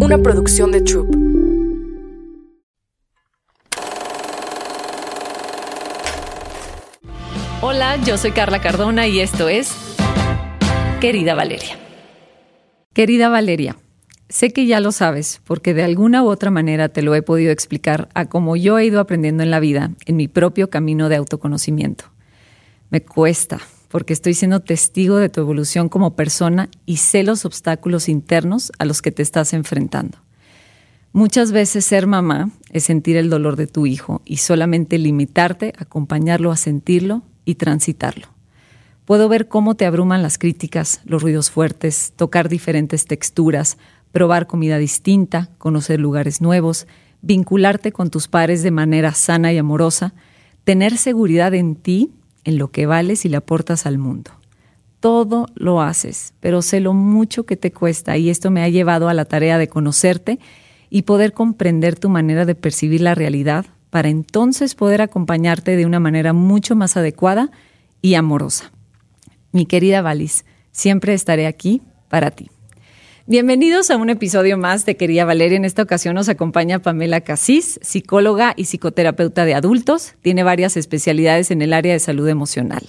una producción de Troop. Hola, yo soy Carla Cardona y esto es Querida Valeria. Querida Valeria, sé que ya lo sabes porque de alguna u otra manera te lo he podido explicar a cómo yo he ido aprendiendo en la vida, en mi propio camino de autoconocimiento. Me cuesta porque estoy siendo testigo de tu evolución como persona y sé los obstáculos internos a los que te estás enfrentando. Muchas veces ser mamá es sentir el dolor de tu hijo y solamente limitarte a acompañarlo a sentirlo y transitarlo. Puedo ver cómo te abruman las críticas, los ruidos fuertes, tocar diferentes texturas, probar comida distinta, conocer lugares nuevos, vincularte con tus pares de manera sana y amorosa, tener seguridad en ti, en lo que vales y le aportas al mundo. Todo lo haces, pero sé lo mucho que te cuesta y esto me ha llevado a la tarea de conocerte y poder comprender tu manera de percibir la realidad para entonces poder acompañarte de una manera mucho más adecuada y amorosa. Mi querida Valis, siempre estaré aquí para ti. Bienvenidos a un episodio más de Querida Valeria. En esta ocasión nos acompaña Pamela Casís, psicóloga y psicoterapeuta de adultos. Tiene varias especialidades en el área de salud emocional.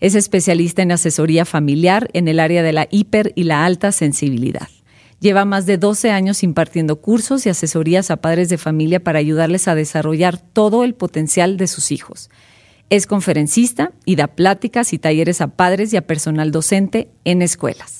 Es especialista en asesoría familiar en el área de la hiper y la alta sensibilidad. Lleva más de 12 años impartiendo cursos y asesorías a padres de familia para ayudarles a desarrollar todo el potencial de sus hijos. Es conferencista y da pláticas y talleres a padres y a personal docente en escuelas.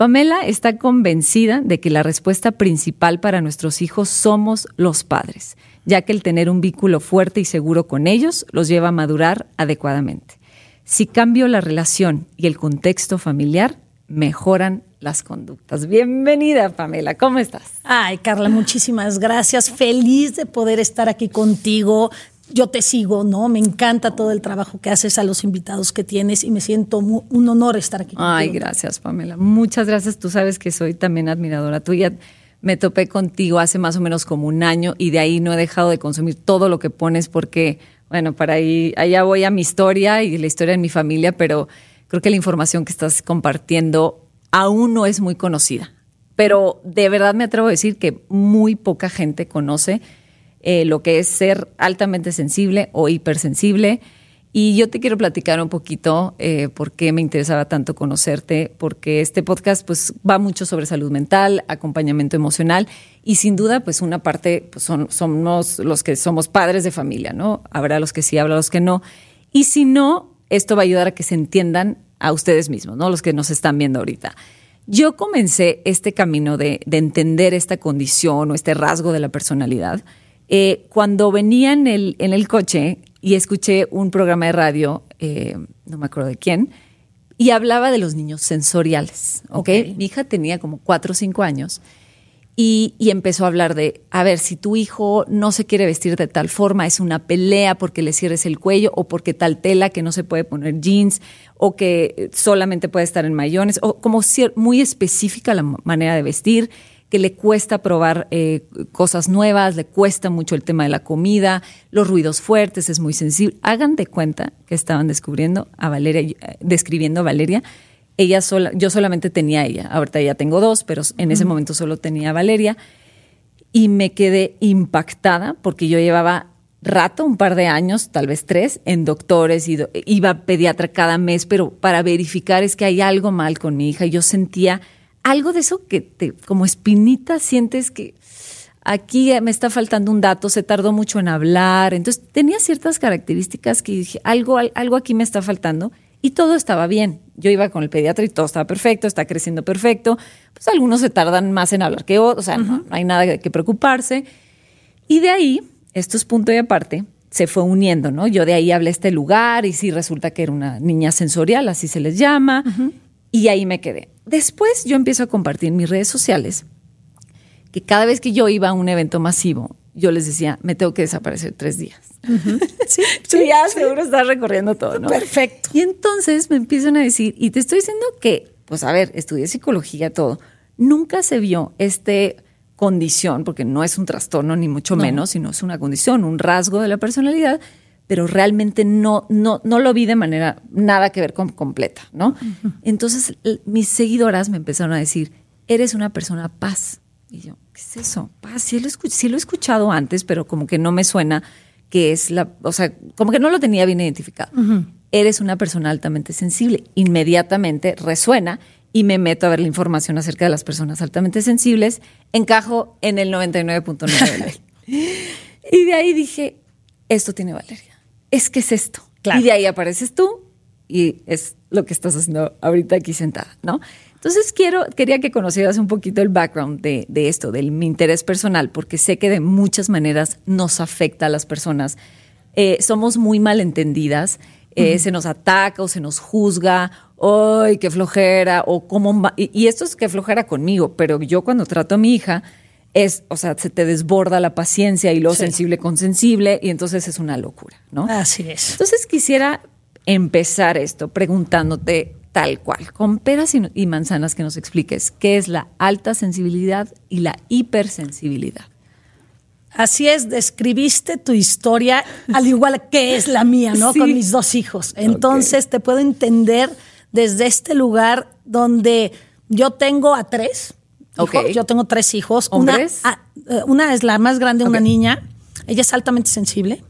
Pamela está convencida de que la respuesta principal para nuestros hijos somos los padres, ya que el tener un vínculo fuerte y seguro con ellos los lleva a madurar adecuadamente. Si cambio la relación y el contexto familiar, mejoran las conductas. Bienvenida, Pamela, ¿cómo estás? Ay, Carla, muchísimas gracias. Feliz de poder estar aquí contigo. Yo te sigo, ¿no? Me encanta todo el trabajo que haces a los invitados que tienes y me siento un honor estar aquí. Contigo. Ay, gracias, Pamela. Muchas gracias. Tú sabes que soy también admiradora tuya. Me topé contigo hace más o menos como un año y de ahí no he dejado de consumir todo lo que pones porque, bueno, para ahí, allá voy a mi historia y la historia de mi familia, pero creo que la información que estás compartiendo aún no es muy conocida. Pero de verdad me atrevo a decir que muy poca gente conoce eh, lo que es ser altamente sensible o hipersensible. Y yo te quiero platicar un poquito eh, por qué me interesaba tanto conocerte, porque este podcast pues va mucho sobre salud mental, acompañamiento emocional y sin duda pues una parte pues son, somos los que somos padres de familia, ¿no? Habrá los que sí, habrá los que no. Y si no, esto va a ayudar a que se entiendan a ustedes mismos, ¿no? Los que nos están viendo ahorita. Yo comencé este camino de, entender esta condición o este rasgo de la personalidad eh, cuando venía en el, en el coche y escuché un programa de radio, eh, no me acuerdo de quién, y hablaba de los niños sensoriales. ¿okay? Mi hija tenía como cuatro o cinco años y, empezó a hablar de, a ver, si tu hijo no se quiere vestir de tal forma, es una pelea porque le cierres el cuello o porque tal tela que no se puede poner jeans o que solamente puede estar en mayones o como muy específica la manera de vestir, que le cuesta probar eh, cosas nuevas, le cuesta mucho el tema de la comida, los ruidos fuertes, es muy sensible. Hagan de cuenta que estaban descubriendo a Valeria, eh, describiendo a Valeria ella sola, yo solamente tenía ella. Ahorita ya tengo dos, pero en ese momento solo tenía a Valeria. Y me quedé impactada porque yo llevaba rato, un par de años, tal vez tres, en doctores, y iba a pediatra cada mes, pero para verificar es que hay algo mal con mi hija. yo sentía algo de eso que te, como espinita sientes que aquí me está faltando un dato, se tardó mucho en hablar. Entonces tenía ciertas características que dije, algo, algo aquí me está faltando y todo estaba bien. Yo iba con el pediatra y todo estaba perfecto, está creciendo perfecto. Pues algunos se tardan más en hablar que otros, o sea, no, hay nada que preocuparse. Y de ahí, esto es punto y aparte, se fue uniendo, ¿no? Yo de ahí hablé este lugar y sí resulta que era una niña sensorial, así se les llama, y ahí me quedé. Después yo empiezo a compartir en mis redes sociales que cada vez que yo iba a un evento masivo, yo les decía, me tengo que desaparecer tres días. sí, ya seguro estás recorriendo todo, ¿no? Perfecto. Y entonces me empiezan a decir, y te estoy diciendo que, pues a ver, estudié psicología, todo. Nunca se vio este condición, porque no es un trastorno ni mucho menos, sino es una condición, un rasgo de la personalidad, pero realmente no, no, no lo vi de manera nada que ver con completa, ¿no? Entonces mis seguidoras me empezaron a decir, eres una persona paz, Y yo, ¿qué es eso? Pa, sí, lo sí lo he escuchado antes, pero como que no me suena que es la, o sea, como que no lo tenía bien identificado. Eres una persona altamente sensible. Inmediatamente resuena y me meto a ver la información acerca de las personas altamente sensibles. Encajo en el 99.9 y de ahí dije, esto tiene Valeria. Es que es esto. Y de ahí apareces tú y es lo que estás haciendo ahorita aquí sentada, ¿no? Entonces quiero, quería que conocieras un poquito el background de, esto, de mi interés personal, porque sé que de muchas maneras nos afecta a las personas. Eh, somos muy malentendidas, eh, se nos ataca o se nos juzga, ¡ay, qué flojera! O cómo y, y, esto es que flojera conmigo, pero yo cuando trato a mi hija, es, o sea, se te desborda la paciencia y lo sensible con sensible, y entonces es una locura, ¿no? Así es. Entonces quisiera empezar esto preguntándote tal cual, con peras y, manzanas que nos expliques qué es la alta sensibilidad y la hipersensibilidad. Así es, describiste tu historia al igual que es la mía, ¿no? Con mis dos hijos. Entonces te puedo entender desde este lugar donde yo tengo a tres. Yo tengo tres hijos. ¿Hombres? Una, eh, una es la más grande, una niña. Ella es altamente sensible.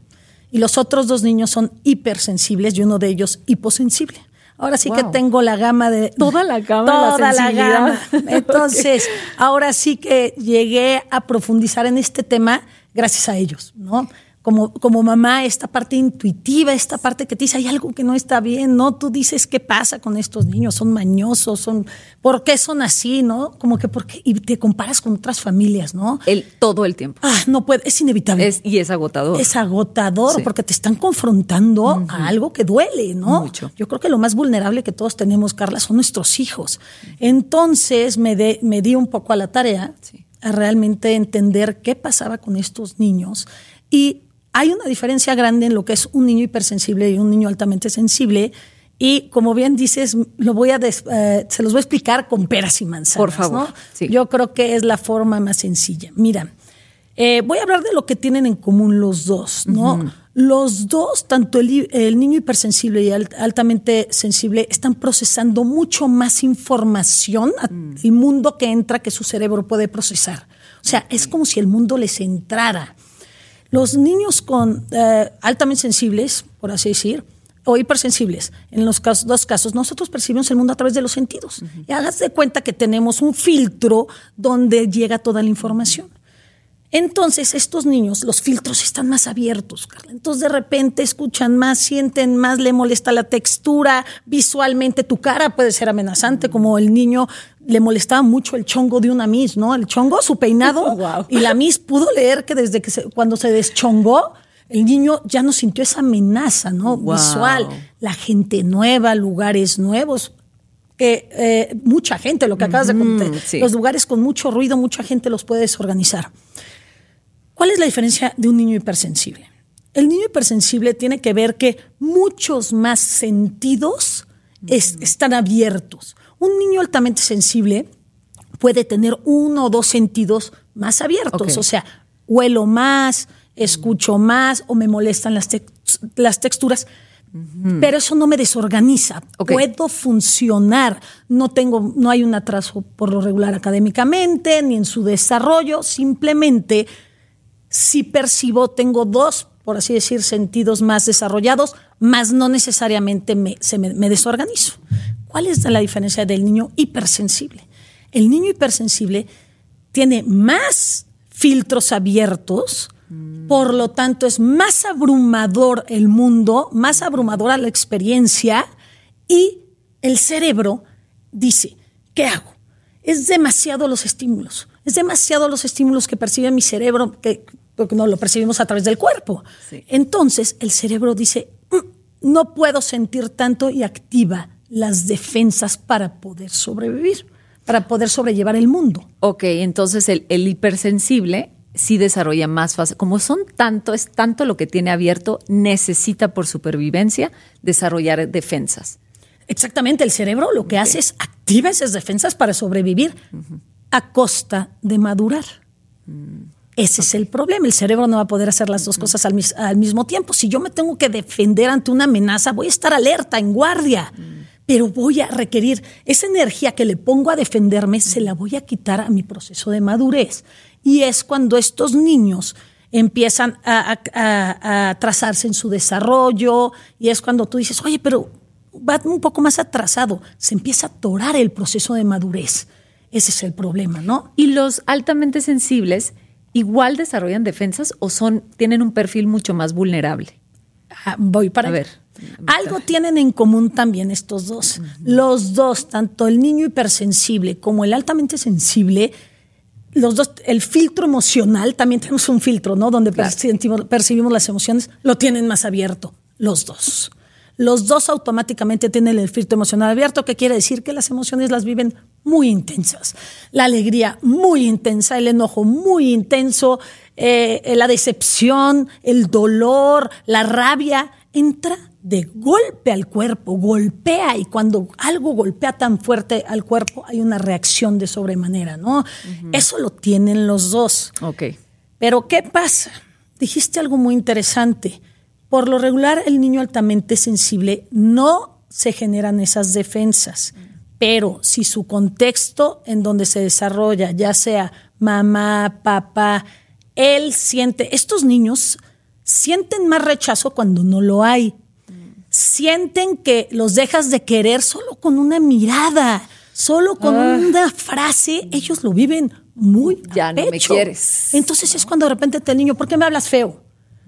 Y los otros dos niños son hipersensibles y uno de ellos hiposensible. Ahora sí que tengo la gama de... Toda la gama. Toda la, gama. Entonces, ahora sí que llegué a profundizar en este tema gracias a ellos, ¿no? Como, como mamá, esta parte intuitiva, esta parte que te dice, hay algo que no está bien, ¿no? Tú dices, ¿qué pasa con estos niños? Son mañosos, son, ¿por qué son así, no? Como que, ¿por qué? Y te comparas con otras familias, ¿no? El, todo el tiempo. Ah, no puede, es inevitable. Es, y es agotador. Es agotador porque te están confrontando a algo que duele, ¿no? Mucho. Yo creo que lo más vulnerable que todos tenemos, Carla, son nuestros hijos. Entonces me, de, me di un poco a la tarea a realmente entender qué pasaba con estos niños y hay una diferencia grande en lo que es un niño hipersensible y un niño altamente sensible. Y como bien dices, lo voy a eh, se los voy a explicar con peras y manzanas. Por favor. Yo creo que es la forma más sencilla. Mira, eh, voy a hablar de lo que tienen en común los dos, ¿no? Los dos, tanto el, niño hipersensible y altamente sensible, están procesando mucho más información al mm. mundo que entra que su cerebro puede procesar. O sea, es como si el mundo les entrara. Los niños con eh, altamente sensibles, por así decir, o hipersensibles, en los dos casos, nosotros percibimos el mundo a través de los sentidos. Y hagas de cuenta que tenemos un filtro donde llega toda la información. Entonces, estos niños, los filtros están más abiertos, Carla. Entonces, de repente escuchan más, sienten más, le molesta la textura, visualmente tu cara puede ser amenazante, como el niño le molestaba mucho el chongo de una Miss, ¿no? El chongo, su peinado. Y la Miss pudo leer que desde que cuando se deschongó, el niño ya no sintió esa amenaza, ¿no? Visual. La gente nueva, lugares nuevos. Que eh, mucha gente, lo que acabas de contar, los lugares con mucho ruido, mucha gente los puede desorganizar. ¿Cuál es la diferencia de un niño hipersensible? El niño hipersensible tiene que ver que muchos más sentidos están abiertos. Un niño altamente sensible puede tener uno o dos sentidos más abiertos, o sea, huelo más, escucho más o me molestan las, las texturas. Pero eso no me desorganiza. Puedo funcionar. No tengo, no hay un atraso por lo regular académicamente, ni en su desarrollo. Simplemente si percibo, tengo dos, por así decir, sentidos más desarrollados, más no necesariamente me, se me, desorganizo. ¿Cuál es la diferencia del niño hipersensible? El niño hipersensible tiene más filtros abiertos, por lo tanto es más abrumador el mundo, más abrumadora la experiencia y el cerebro dice, ¿qué hago? Es demasiado los estímulos, es demasiado los estímulos que percibe mi cerebro, que porque no lo percibimos a través del cuerpo. Entonces el cerebro dice, mm, no puedo sentir tanto y activa las defensas para poder sobrevivir, para poder sobrellevar el mundo. Ok, entonces el, hipersensible sí desarrolla más fácil. Como son tanto, es tanto lo que tiene abierto, necesita por supervivencia desarrollar defensas. Exactamente, el cerebro lo que hace es activa esas defensas para sobrevivir a costa de madurar. Mm. Ese es el problema. El cerebro no va a poder hacer las dos cosas al, mismo tiempo. Si yo me tengo que defender ante una amenaza, voy a estar alerta, en guardia. pero voy a requerir esa energía que le pongo a defenderme, se la voy a quitar a mi proceso de madurez. Y es cuando estos niños empiezan a, trazarse en su desarrollo y es cuando tú dices, oye, pero va un poco más atrasado, se empieza a atorar el proceso de madurez. Ese es el problema, ¿no? Y los altamente sensibles igual desarrollan defensas o son tienen un perfil mucho más vulnerable. Ah, voy para a ver. Algo tienen en común también estos dos. Los dos, tanto el niño hipersensible como el altamente sensible, los dos, el filtro emocional, también tenemos un filtro, ¿no? Donde percibimos, las emociones, lo tienen más abierto, los dos. Los dos automáticamente tienen el filtro emocional abierto, que quiere decir que las emociones las viven muy intensas. La alegría muy intensa, el enojo muy intenso, eh, la decepción, el dolor, la rabia, entra de golpe al cuerpo, golpea y cuando algo golpea tan fuerte al cuerpo hay una reacción de sobremanera, ¿no? Eso lo tienen los dos. Ok. Pero ¿qué pasa? Dijiste algo muy interesante. Por lo regular, el niño altamente sensible no se generan esas defensas, pero si su contexto en donde se desarrolla, ya sea mamá, papá, él siente, estos niños sienten más rechazo cuando no lo hay sienten que los dejas de querer solo con una mirada, solo con ah. una frase, ellos lo viven muy ya no me quieres. Entonces es cuando de repente te el niño, ¿por qué me hablas feo?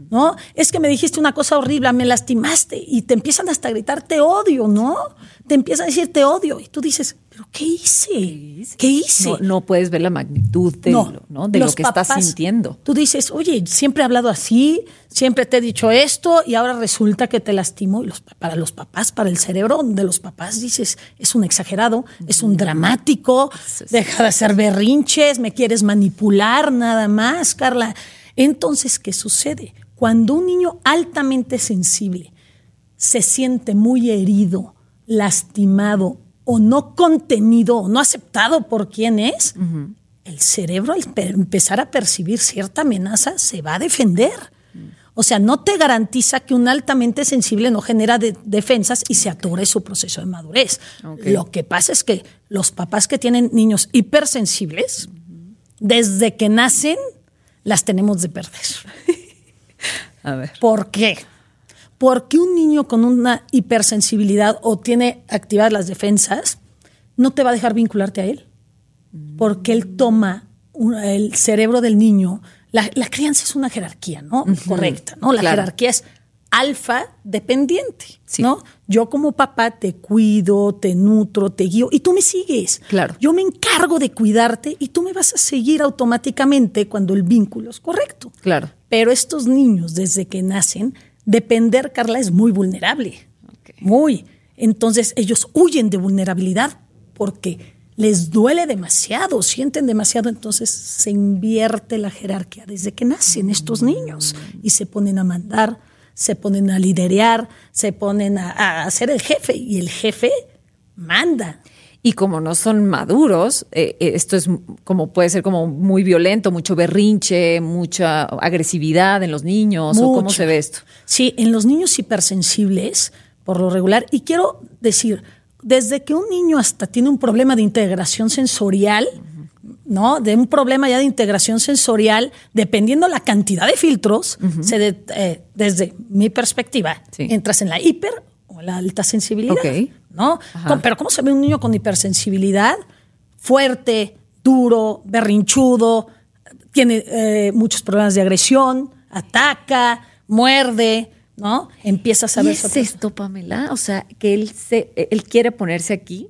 ¿No? Es que me dijiste una cosa horrible, me lastimaste y te empiezan hasta a gritar te odio, ¿no? Te empiezan a decir te odio y tú dices, ¿pero qué hice? ¿Qué hice? No, puedes ver la magnitud de, lo, de lo que estás sintiendo. Tú dices, oye, siempre he hablado así, siempre te he dicho esto y ahora resulta que te lastimo. Y para los papás, para el cerebro de los papás, dices, es un exagerado, es un dramático, deja de hacer berrinches, me quieres manipular nada más, Carla. Entonces, ¿qué sucede? Cuando un niño altamente sensible se siente muy herido, lastimado o no contenido o no aceptado por quien es, el cerebro al empezar a percibir cierta amenaza se va a defender. O sea, no te garantiza que un altamente sensible no genera defensas y se atore su proceso de madurez. Lo que pasa es que los papás que tienen niños hipersensibles, desde que nacen, las tenemos de perder. a ver. ¿Por qué? Porque un niño con una hipersensibilidad o tiene activadas las defensas, no te va a dejar vincularte a él. Porque él toma el cerebro del niño. La, crianza es una jerarquía, ¿no? Correcta, ¿no? La jerarquía es alfa dependiente, ¿no? Yo como papá te cuido, te nutro, te guío y tú me sigues. Claro. Yo me encargo de cuidarte y tú me vas a seguir automáticamente cuando el vínculo es correcto. Claro. Pero estos niños desde que nacen depender, Carla, es muy vulnerable. Muy. Entonces ellos huyen de vulnerabilidad porque les duele demasiado, sienten demasiado, entonces se invierte la jerarquía desde que nacen estos niños y se ponen a mandar, se ponen a liderear, se ponen a, a ser el jefe y el jefe manda. Y como no son maduros, eh, eh, esto es como puede ser como muy violento, mucho berrinche, mucha agresividad en los niños. ¿O cómo se ve esto? Sí, en los niños hipersensibles, por lo regular. Y quiero decir, desde que un niño hasta tiene un problema de integración sensorial, ¿no? De un problema ya de integración sensorial, dependiendo la cantidad de filtros, se eh, desde mi perspectiva, entras en la hiper o la alta sensibilidad. ¿no? Pero ¿cómo se ve un niño con hipersensibilidad? Fuerte, duro, berrinchudo, tiene eh, muchos problemas de agresión, ataca, muerde, ¿no? Empieza a saber... ¿Y es esto, Pamela? O sea, que él, se, él quiere ponerse aquí,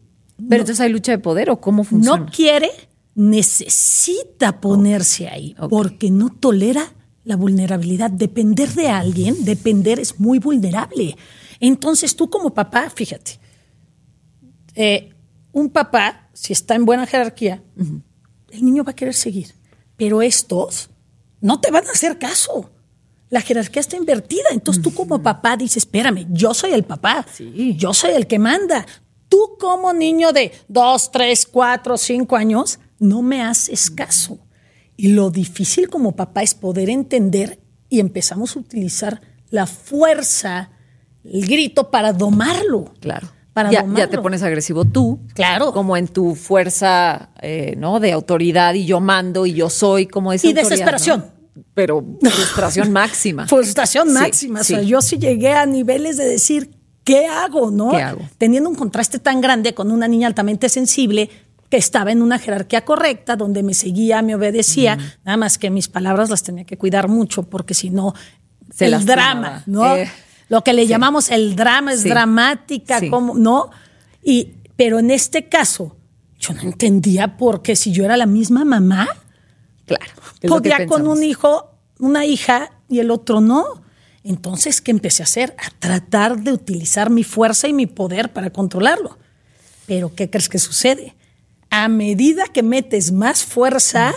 pero entonces hay lucha de poder o cómo funciona? No quiere, necesita ponerse ahí, porque no tolera la vulnerabilidad. Depender de alguien, depender es muy vulnerable. Entonces tú como papá, fíjate, eh, un papá, si está en buena jerarquía, el niño va a querer seguir. Pero estos no te van a hacer caso. La jerarquía está invertida. Entonces tú como papá dices, espérame, yo soy el papá. Yo soy el que manda. Tú como niño de dos, tres, cuatro, cinco años, no me haces caso. Y lo difícil como papá es poder entender y empezamos a utilizar la fuerza, el grito para domarlo. Claro para ya, domarlo. ya te pones agresivo tú. Claro. Como en tu fuerza, eh, ¿no? De autoridad y yo mando y yo soy como esa Y desesperación. ¿no? Pero frustración máxima. Frustración Sí, máxima. O sea, sí. yo sí llegué a niveles de decir, ¿qué hago? ¿No? ¿Qué hago? Teniendo un contraste tan grande con una niña altamente sensible que estaba en una jerarquía correcta, donde me seguía, me obedecía, nada más que mis palabras las tenía que cuidar mucho, porque si no, el drama, ¿no? Eh, Lo que le sí. llamamos el drama es Sí. dramática, Sí. como, ¿no? Y, pero en este caso, yo no entendía por qué si yo era la misma mamá, Claro. podía con un hijo, una hija y el otro no. Entonces, ¿qué empecé a hacer? A tratar de utilizar mi fuerza y mi poder para controlarlo. Pero, ¿qué crees que sucede? A medida que metes más fuerza,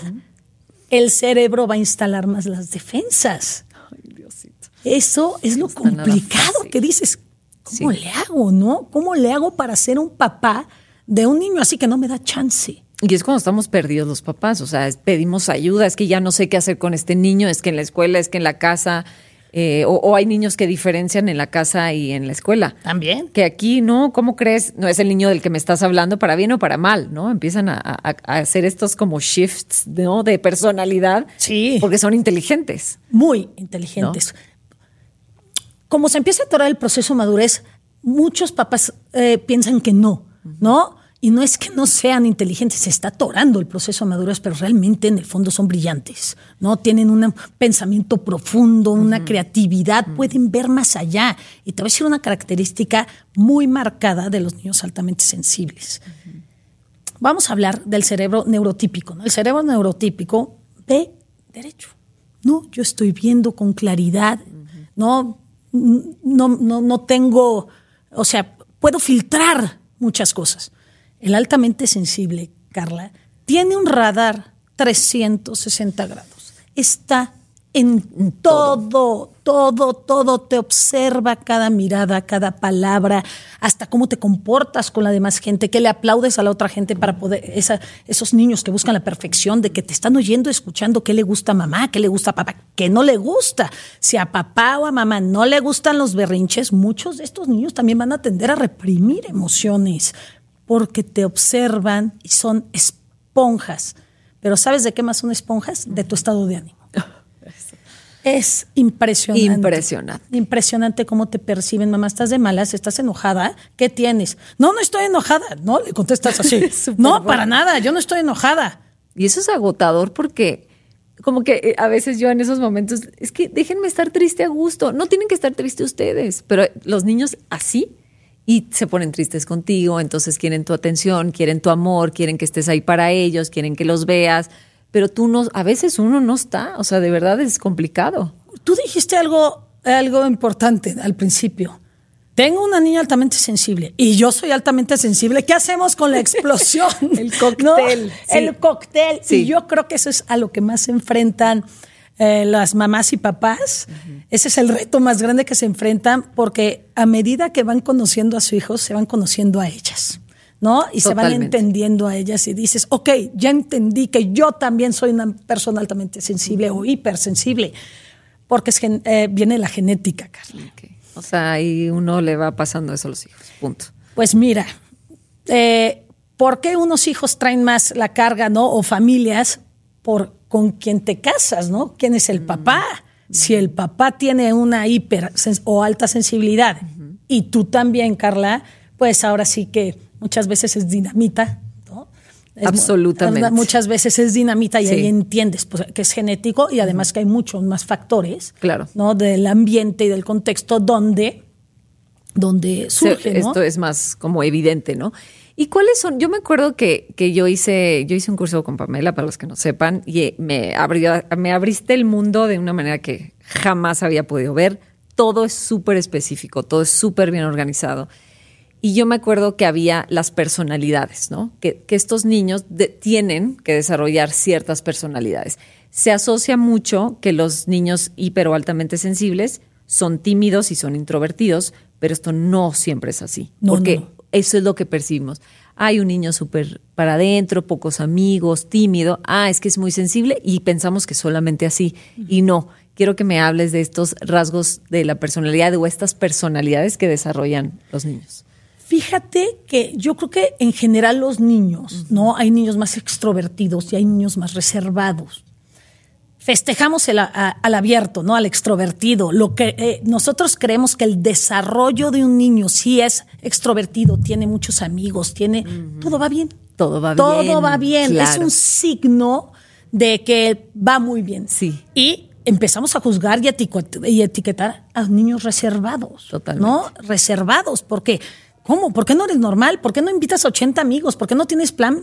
el cerebro va a instalar más las defensas. Ay, Diosito. Eso es lo complicado que dices, ¿cómo Sí. le hago, no? ¿Cómo le hago para ser un papá de un niño así que no me da chance? Y es cuando estamos perdidos los papás, o sea, pedimos ayuda, es que ya no sé qué hacer con este niño, es que en la escuela, es que en la casa, eh, o, o hay niños que diferencian en la casa y en la escuela. También. Que aquí, ¿no? ¿Cómo crees? No es el niño del que me estás hablando para bien o para mal, ¿no? Empiezan a, a- a hacer estos como shifts, ¿no? De personalidad. Sí. Porque son inteligentes. muy inteligentes. Como se empieza a atorar el proceso de madurez, muchos papás eh, piensan que no, ¿no? Y no es que no sean inteligentes, se está atorando el proceso de madurez, pero realmente en el fondo son brillantes, ¿no? Tienen un pensamiento profundo, una creatividad, pueden ver más allá. Y te voy a decir una característica muy marcada de los niños altamente sensibles. Vamos a hablar del cerebro neurotípico. ¿no? El cerebro neurotípico ve derecho. No, yo estoy viendo con claridad. No, no, no, no tengo, o sea, puedo filtrar muchas cosas. El altamente sensible, Carla, tiene un radar 360 grados. Está en todo, todo, todo. Te observa cada mirada, cada palabra, hasta cómo te comportas con la demás gente, que le aplaudes a la otra gente para poder, esos niños que buscan la perfección, de que te están oyendo, escuchando qué le gusta a mamá, qué le gusta a papá, qué no le gusta. Si a papá o a mamá no le gustan los berrinches, muchos de estos niños también van a tender a reprimir emociones porque te observan y son esponjas. Pero ¿sabes de qué más son esponjas? De tu estado de ánimo. Es impresionante. Impresionante. Impresionante cómo te perciben. Mamá, estás de malas, estás enojada. ¿Qué tienes? No, no estoy enojada. No, le contestas así. No, bueno. para nada. Yo no estoy enojada. Y eso es agotador porque como que eh, a veces yo en esos momentos, es que déjenme estar triste a gusto, no tienen que estar triste ustedes, pero los niños así y se ponen tristes contigo, entonces quieren tu atención, quieren tu amor, quieren que estés ahí para ellos, quieren que los veas, pero tú no, a veces uno no está, o sea, de verdad es complicado. Tú dijiste algo, algo importante al principio. Tengo una niña altamente sensible y yo soy altamente sensible. ¿Qué hacemos con la explosión? El cóctel, ¿No? sí. El cóctel. Sí. Y yo creo que eso es a lo que más se enfrentan eh, las mamás y papás. Ese es el reto más grande que se enfrentan porque a medida que van conociendo a su hijo, se van conociendo a ellas. ¿No? Y se van entendiendo a ellas y dices, ok, ya entendí que yo también soy una persona altamente sensible o hipersensible, porque es gen- eh, viene la genética, Carla. O sea, y uno le va pasando eso a los hijos, punto. Pues mira, eh, ¿por qué unos hijos traen más la carga, no? O familias, por con quien te casas, ¿no? ¿Quién es el papá? Si el papá tiene una hiper o alta sensibilidad y tú también, Carla, pues ahora sí que muchas veces es dinamita, ¿no? Es Absolutamente. Muchas veces es dinamita y Sí. ahí entiendes pues, que es genético y además que hay muchos más factores, Claro. ¿no? Del ambiente y del contexto donde, donde surge, ¿no? Esto es más como evidente, ¿no? ¿Y cuáles son? Yo me acuerdo que, que yo hice, yo hice un curso con Pamela, para los que no sepan, y me abrió, me abriste el mundo de una manera que jamás había podido ver. Todo es súper específico, todo es súper bien organizado. Y yo me acuerdo que había las personalidades, ¿no? Que, que estos niños de- tienen que desarrollar ciertas personalidades. Se asocia mucho que los niños hiper o altamente sensibles son tímidos y son introvertidos, pero esto no siempre es así. No, porque no. Eso es lo que percibimos. Hay un niño súper para adentro, pocos amigos, tímido. Ah, es que es muy sensible y pensamos que solamente así. Y no. Quiero que me hables de estos rasgos de la personalidad o estas personalidades que desarrollan los niños. Fíjate que yo creo que en general los niños, ¿no? Hay niños más extrovertidos y hay niños más reservados. Festejamos el, al abierto, ¿no? Al extrovertido. Lo que eh, nosotros creemos que el desarrollo de un niño, si es extrovertido, tiene muchos amigos, tiene. Todo va bien. Todo va bien. Todo va bien. Es un signo de que va muy bien. Sí. Y empezamos a juzgar y, etiquetar a niños reservados. Totalmente. ¿No? Reservados. Porque ¿Cómo? ¿Por qué no eres normal? ¿Por qué no invitas a 80 amigos? ¿Por qué no tienes plan?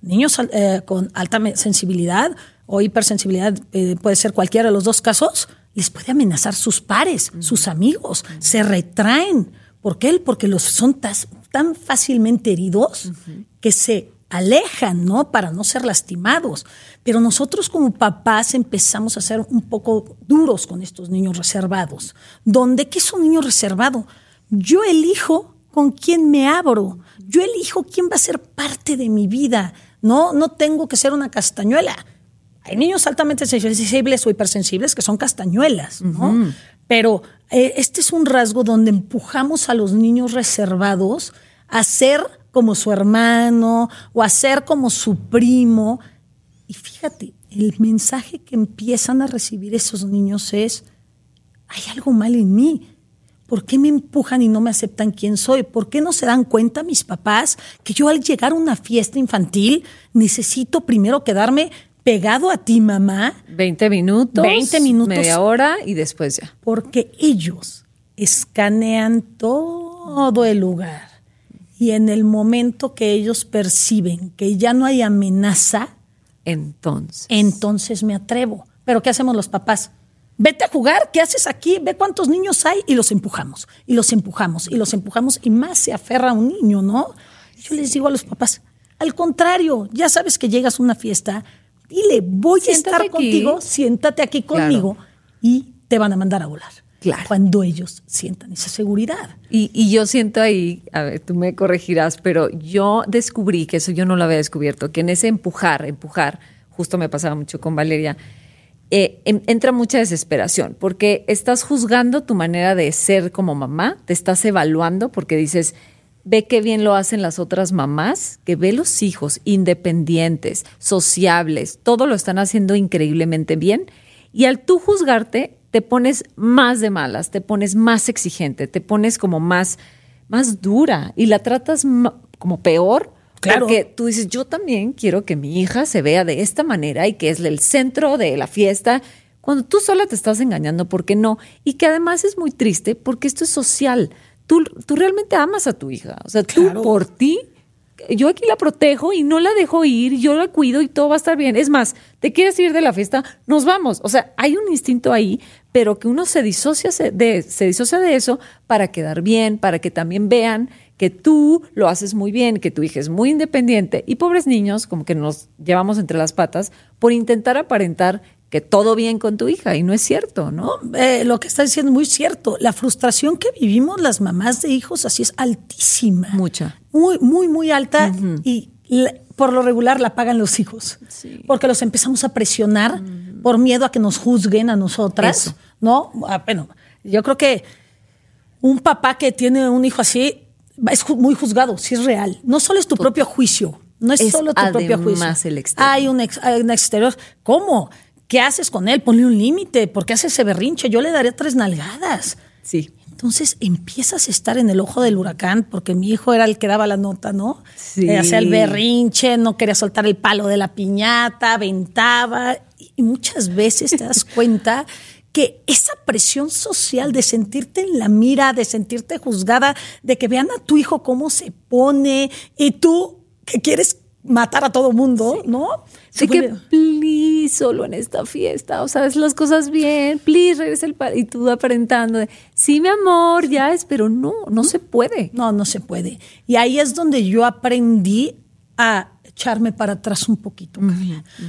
Niños eh, con alta sensibilidad o hipersensibilidad, eh, puede ser cualquiera de los dos casos, les puede amenazar sus pares, sus amigos, se retraen. ¿Por qué? Porque los son tan fácilmente heridos que se alejan, ¿no? Para no ser lastimados. Pero nosotros como papás empezamos a ser un poco duros con estos niños reservados. ¿Dónde? ¿Qué es un niño reservado? Yo elijo con quién me abro. Yo elijo quién va a ser parte de mi vida. No, no tengo que ser una castañuela. Hay niños altamente sensibles o hipersensibles que son castañuelas, ¿no? Pero eh, este es un rasgo donde empujamos a los niños reservados a ser como su hermano o a ser como su primo. Y fíjate, el mensaje que empiezan a recibir esos niños es, hay algo mal en mí, ¿Por qué me empujan y no me aceptan quién soy? ¿Por qué no se dan cuenta mis papás que yo al llegar a una fiesta infantil necesito primero quedarme pegado a ti, mamá? 20 minutos. 20 minutos. Media hora y después ya. Porque ellos escanean todo el lugar. Y en el momento que ellos perciben que ya no hay amenaza, entonces. Entonces me atrevo. Pero ¿qué hacemos los papás? vete a jugar, ¿qué haces aquí? Ve cuántos niños hay y los empujamos, y los empujamos, y los empujamos, y más se aferra a un niño, ¿no? Yo les digo a los papás, al contrario, ya sabes que llegas a una fiesta, dile, voy a estar contigo, siéntate aquí conmigo, y te van a mandar a volar. Claro. Cuando ellos sientan esa seguridad. Y, y, yo siento ahí, a ver, tú me corregirás, pero yo descubrí que eso yo no lo había descubierto, que en ese empujar, empujar, justo me pasaba mucho con Valeria, eh, entra mucha desesperación, porque estás juzgando tu manera de ser como mamá, te estás evaluando porque dices, ve qué bien lo hacen las otras mamás, que ve los hijos independientes, sociables, todo lo están haciendo increíblemente bien, y al tú juzgarte, te pones más de malas, te pones más exigente, te pones como más, más dura y la tratas como peor Claro. Porque tú dices, yo también quiero que mi hija se vea de esta manera y que es el centro de la fiesta, cuando tú sola te estás engañando, ¿por qué no? Y que además es muy triste porque esto es social. Tú, tú realmente amas a tu hija. O sea, tú por ti, yo aquí la protejo y no la dejo ir, yo la cuido y todo va a estar bien. Es más, te quieres ir de la fiesta, nos vamos. O sea, hay un instinto ahí, pero que uno se disocia de, se disocia de eso para quedar bien, para que también vean que tú lo haces muy bien, que tu hija es muy independiente y pobres niños como que nos llevamos entre las patas por intentar aparentar que todo bien con tu hija y no es cierto, ¿no? Eh, lo que estás diciendo es muy cierto. La frustración que vivimos las mamás de hijos así es altísima. Mucha. Muy, muy, muy alta y por lo regular la pagan los hijos. Porque los empezamos a presionar por miedo a que nos juzguen a nosotras, ¿no? Ah, bueno, yo creo que un papá que tiene un hijo así es muy juzgado, si es real. No solo es tu propio juicio, no es, solo tu propio juicio. El exterior. Hay un, hay un exterior. ¿Cómo? ¿Qué haces con él? Ponle un límite. ¿Por qué hace ese berrinche? Yo le daría tres nalgadas. Sí. Entonces empiezas a estar en el ojo del huracán, porque mi hijo era el que daba la nota, ¿no? Sí. Eh, hacía el berrinche, no quería soltar el palo de la piñata, aventaba. Y muchas veces te das cuenta que esa presión social de sentirte en la mira, de sentirte juzgada, de que vean a tu hijo cómo se pone y tú que quieres matar a todo mundo, ¿no? Sí que, please, solo en esta fiesta, o sabes las cosas bien, please, regresa el y tú aparentando, de, sí, mi amor, ya es, pero no, no se puede. No, no se puede. Y ahí es donde yo aprendí a echarme para atrás un poquito,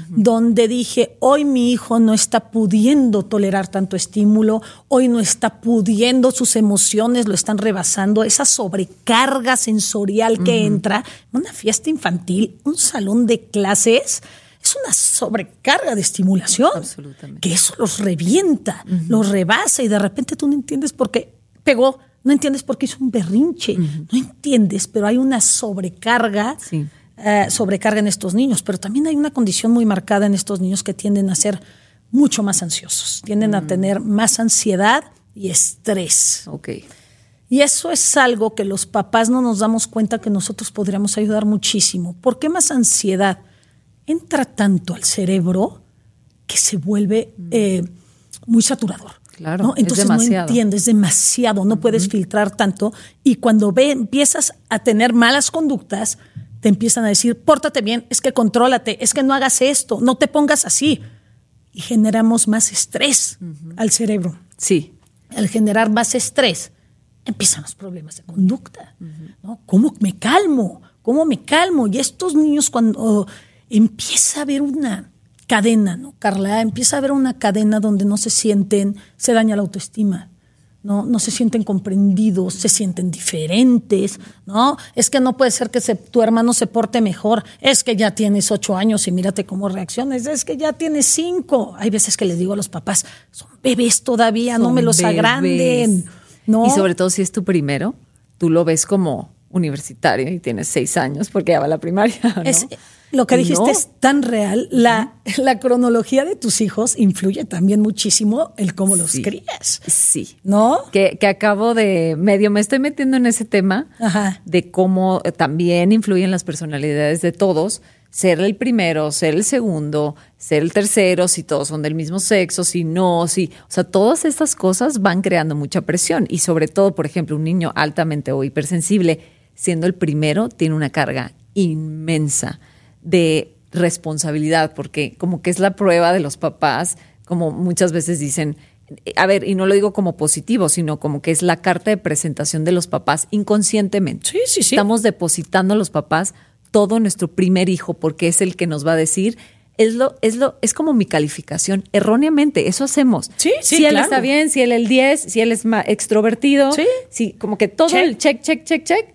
donde dije, hoy mi hijo no está pudiendo tolerar tanto estímulo, hoy no está pudiendo, sus emociones lo están rebasando, esa sobrecarga sensorial que entra, una fiesta infantil, un salón de clases, es una sobrecarga de estimulación, Absolutamente. que eso los revienta, los rebasa y de repente tú no entiendes por qué pegó no entiendes por qué hizo un berrinche, no entiendes, pero hay una sobrecarga. Eh, sobrecarga en estos niños, pero también hay una condición muy marcada en estos niños que tienden a ser mucho más ansiosos, tienden a mm. tener más ansiedad y estrés. Ok. Y eso es algo que los papás no nos damos cuenta que nosotros podríamos ayudar muchísimo. ¿Por qué más ansiedad? Entra tanto al cerebro que se vuelve mm. eh, muy saturador. Claro, Entonces no entiendes demasiado, no puedes filtrar tanto y cuando ve, empiezas a tener malas conductas, te empiezan a decir, pórtate bien, es que contrólate, es que no hagas esto, no te pongas así. Y generamos más estrés al cerebro. Sí. Al generar más estrés, empiezan los problemas de conducta. ¿no? ¿Cómo me calmo? ¿Cómo me calmo? Y estos niños cuando empieza a haber una cadena, ¿no, Carla? Empieza a haber una cadena donde no se sienten, se daña la autoestima. ¿No? no se sienten comprendidos, se sienten diferentes, ¿no? Es que no puede ser que tu hermano se porte mejor, es que ya tienes ocho años y mírate cómo reaccionas, es que ya tienes cinco. Hay veces que les digo a los papás, son bebés todavía, no me los agranden. ¿no? Y sobre todo si es tu primero, tú lo ves como universitario y tienes seis años porque ya va a la primaria. Es, lo que dijiste es tan real. La, la, cronología de tus hijos influye también muchísimo el cómo los crías. Sí. ¿No? Que, que, acabo de medio me estoy metiendo en ese tema de cómo también influyen las personalidades de todos. Ser el primero, ser el segundo, ser el tercero, si todos son del mismo sexo, si no, si. O sea, todas estas cosas van creando mucha presión. Y sobre todo, por ejemplo, un niño altamente o hipersensible, siendo el primero, tiene una carga inmensa de responsabilidad, porque como que es la prueba de los papás, como muchas veces dicen, a ver, y no lo digo como positivo, sino como que es la carta de presentación de los papás inconscientemente. Sí, sí, sí. Estamos depositando a los papás todo nuestro primer hijo porque es el que nos va a decir es lo, es lo, es como mi calificación. Erróneamente, eso hacemos. Sí, sí. Si él está bien, si él el 10, si él es más extrovertido, sí. si como que todo el check, check, check, check,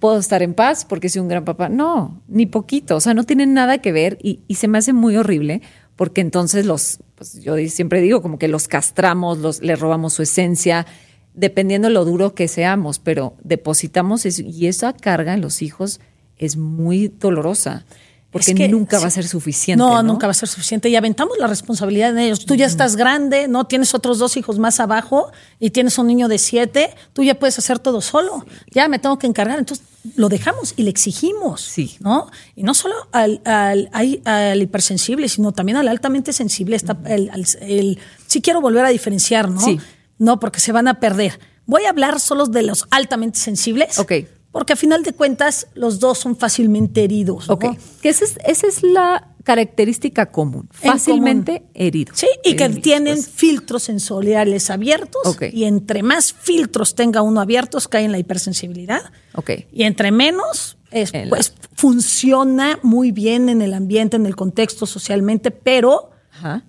puedo estar en paz porque soy un gran papá. No, ni poquito. O sea, no tiene nada que ver y, se me hace muy horrible porque entonces los, pues yo siempre digo, como que los castramos, los, les robamos su esencia, dependiendo lo duro que seamos, pero depositamos eso y esa carga en los hijos es muy dolorosa. Porque nunca va a ser suficiente. No, nunca va a ser suficiente. Y aventamos la responsabilidad en ellos. Tú ya estás grande, ¿no? Tienes otros dos hijos más abajo y tienes un niño de siete. Tú ya puedes hacer todo solo. Ya me tengo que encargar. Entonces lo dejamos y le exigimos. Sí. ¿No? Y no solo al, al, al hipersensible, sino también al altamente sensible. Está el, el, sí quiero volver a diferenciar, ¿no? Sí. No, porque se van a perder. Voy a hablar solo de los altamente sensibles. Ok porque a final de cuentas los dos son fácilmente heridos. Ok, que esa es, esa es la característica común, fácilmente heridos. Sí, y que tienen filtros sensoriales abiertos. Y entre más filtros tenga uno abiertos, cae en la hipersensibilidad. Ok. Y entre menos, es, pues funciona muy bien en el ambiente, en el contexto socialmente, pero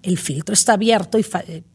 el filtro está abierto y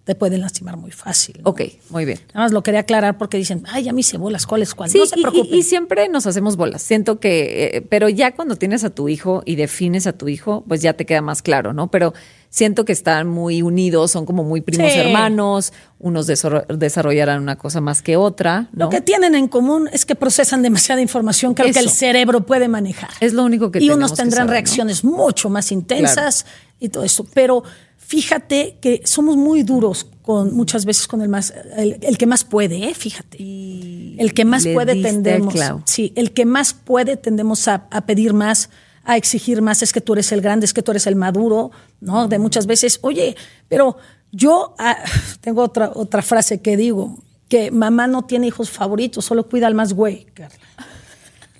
te pueden lastimar muy fácil. Ok, muy bien. Nada más lo quería aclarar porque dicen, ay, ya me hice bolas, ¿cuáles cuáles? Sí, no se preocupen. Y, siempre nos hacemos bolas. Siento que, eh, pero ya cuando tienes a tu hijo y defines a tu hijo, pues ya te queda más claro, ¿no? Pero siento que están muy unidos, son como muy primos hermanos, unos desarrollarán una cosa más que otra. Lo que tienen en común es que procesan demasiada información que el cerebro puede manejar. Es lo único que Y unos tendrán reacciones mucho más intensas y todo eso. Pero fíjate que somos muy duros con muchas veces con el más el, que más puede, ¿eh? fíjate. el que más puede tendemos. Sí, el que más puede tendemos a, pedir más, a exigir más, es que tú eres el grande, es que tú eres el maduro, ¿no? De muchas veces, oye, pero yo ah, tengo otra otra frase que digo, que mamá no tiene hijos favoritos, solo cuida al más güey, Carla.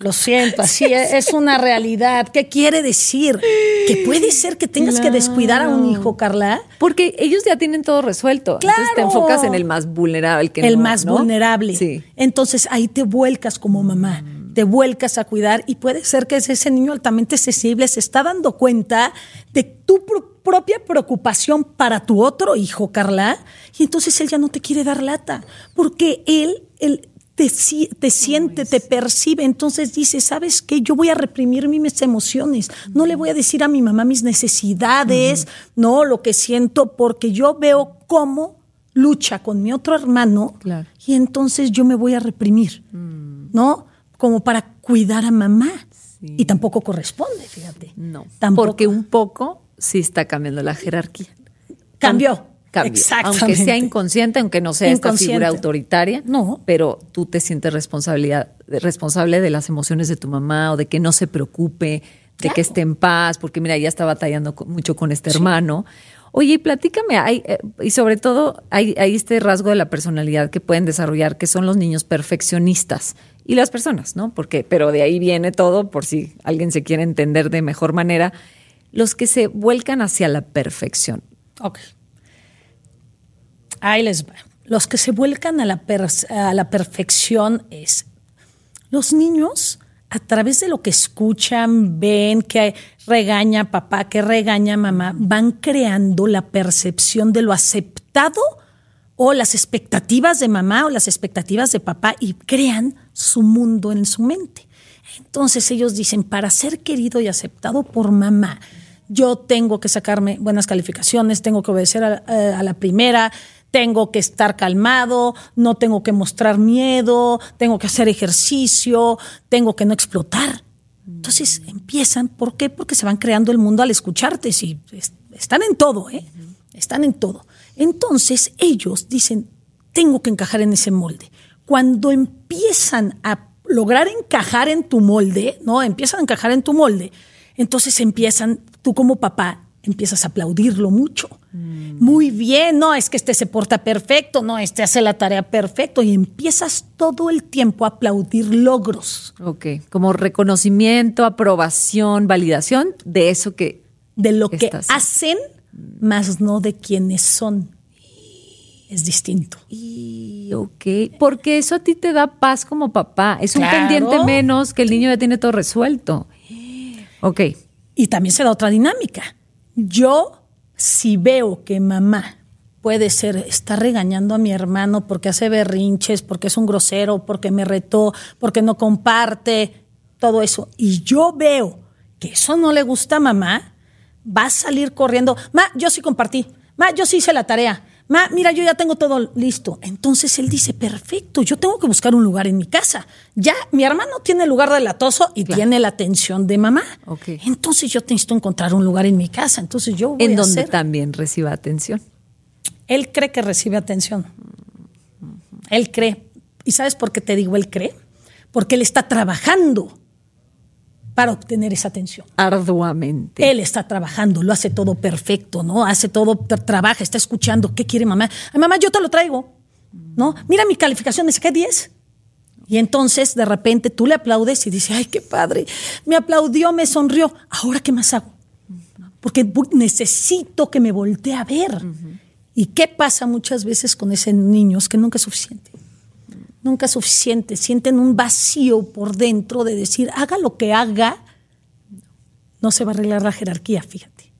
Lo siento, así es, una realidad. ¿Qué quiere decir? Que puede ser que tengas que descuidar a un hijo, Carla. Porque ellos ya tienen todo resuelto. Claro. Entonces te enfocas en el más vulnerable. Que el más vulnerable. Sí. Entonces ahí te vuelcas como mamá. Te vuelcas a cuidar y puede ser que ese niño altamente sensible se está dando cuenta de tu propia preocupación para tu otro hijo, Carla, y entonces él ya no te quiere dar lata, porque él, él te, te siente, te percibe, entonces dice, ¿sabes qué? Yo voy a reprimir mis emociones, no le voy a decir a mi mamá mis necesidades, no, lo que siento, porque yo veo cómo lucha con mi otro hermano Claro. y entonces yo me voy a reprimir, ¿no? Como para cuidar a mamá. Sí. Y tampoco corresponde, fíjate. No. Tampoco. Porque un poco sí está cambiando la jerarquía. Cambió. Exactamente. Aunque sea inconsciente, aunque no sea esta figura autoritaria. No. Pero tú te sientes responsabilidad, responsable de las emociones de tu mamá o de que no se preocupe, de que esté en paz, porque mira, ya está batallando mucho con este hermano. Oye, platícame, hay, eh, y sobre todo hay, hay este rasgo de la personalidad que pueden desarrollar, que son los niños perfeccionistas y las personas, ¿no? Porque, pero de ahí viene todo, por si alguien se quiere entender de mejor manera, los que se vuelcan hacia la perfección. Ok. Ahí les va. Los que se vuelcan a la, a la perfección es los niños a través de lo que escuchan, ven, que regaña papá, que regaña mamá, van creando la percepción de lo aceptado o las expectativas de mamá o las expectativas de papá y crean su mundo en su mente. Entonces ellos dicen, para ser querido y aceptado por mamá, yo tengo que sacarme buenas calificaciones, tengo que obedecer a, a la primera, tengo que estar calmado, no tengo que mostrar miedo, tengo que hacer ejercicio, tengo que no explotar. Entonces empiezan, ¿por qué? Porque se van creando el mundo al escucharte. Si es- están en todo, ¿eh? Están en todo. Entonces ellos dicen, tengo que encajar en ese molde. Cuando empiezan a lograr encajar en tu molde, ¿no? Empiezan a encajar en tu molde, entonces empiezan, tú como papá, empiezas a aplaudirlo mucho. Muy bien, no, es que este se porta perfecto, no, este hace la tarea perfecto y empiezas todo el tiempo a aplaudir logros Ok, como reconocimiento, aprobación, validación de eso que de lo que hacen, más no de quienes son. Es distinto. Y, ok, porque eso a ti te da paz como papá. Es un pendiente menos que el niño ya tiene todo resuelto. Ok, Y también se da otra dinámica. Yo, si veo que mamá puede ser, está regañando a mi hermano porque hace berrinches, porque es un grosero, porque me retó, porque no comparte, todo eso, y yo veo que eso no le gusta a mamá, va a salir corriendo. Ma, yo sí compartí. Ma, yo sí hice la tarea. Ma, mira, yo ya tengo todo listo. Entonces él dice, perfecto, yo tengo que buscar un lugar en mi casa. Ya, mi hermano tiene el lugar del latoso y tiene la atención de mamá. Entonces yo necesito encontrar un lugar en mi casa. Entonces yo voy en a donde hacer- también reciba atención. Él cree que recibe atención. Él cree. ¿Y sabes por qué te digo él cree? Porque él está trabajando para obtener esa atención. Arduamente. Él está trabajando, lo hace todo perfecto, ¿no? Hace todo, tra- trabaja, está escuchando. ¿Qué quiere mamá? Ay, mamá, yo te lo traigo, ¿no? Mira mi calificación, me saqué 10. Y entonces, de repente, tú le aplaudes y dices, ay, qué padre, me aplaudió, me sonrió. ¿Ahora qué más hago? Porque necesito que me voltee a ver. ¿Y qué pasa muchas veces con ese niño? Es que nunca es suficiente. Nunca es suficiente. Sienten un vacío por dentro de decir, haga lo que haga, no se va a arreglar la jerarquía, fíjate.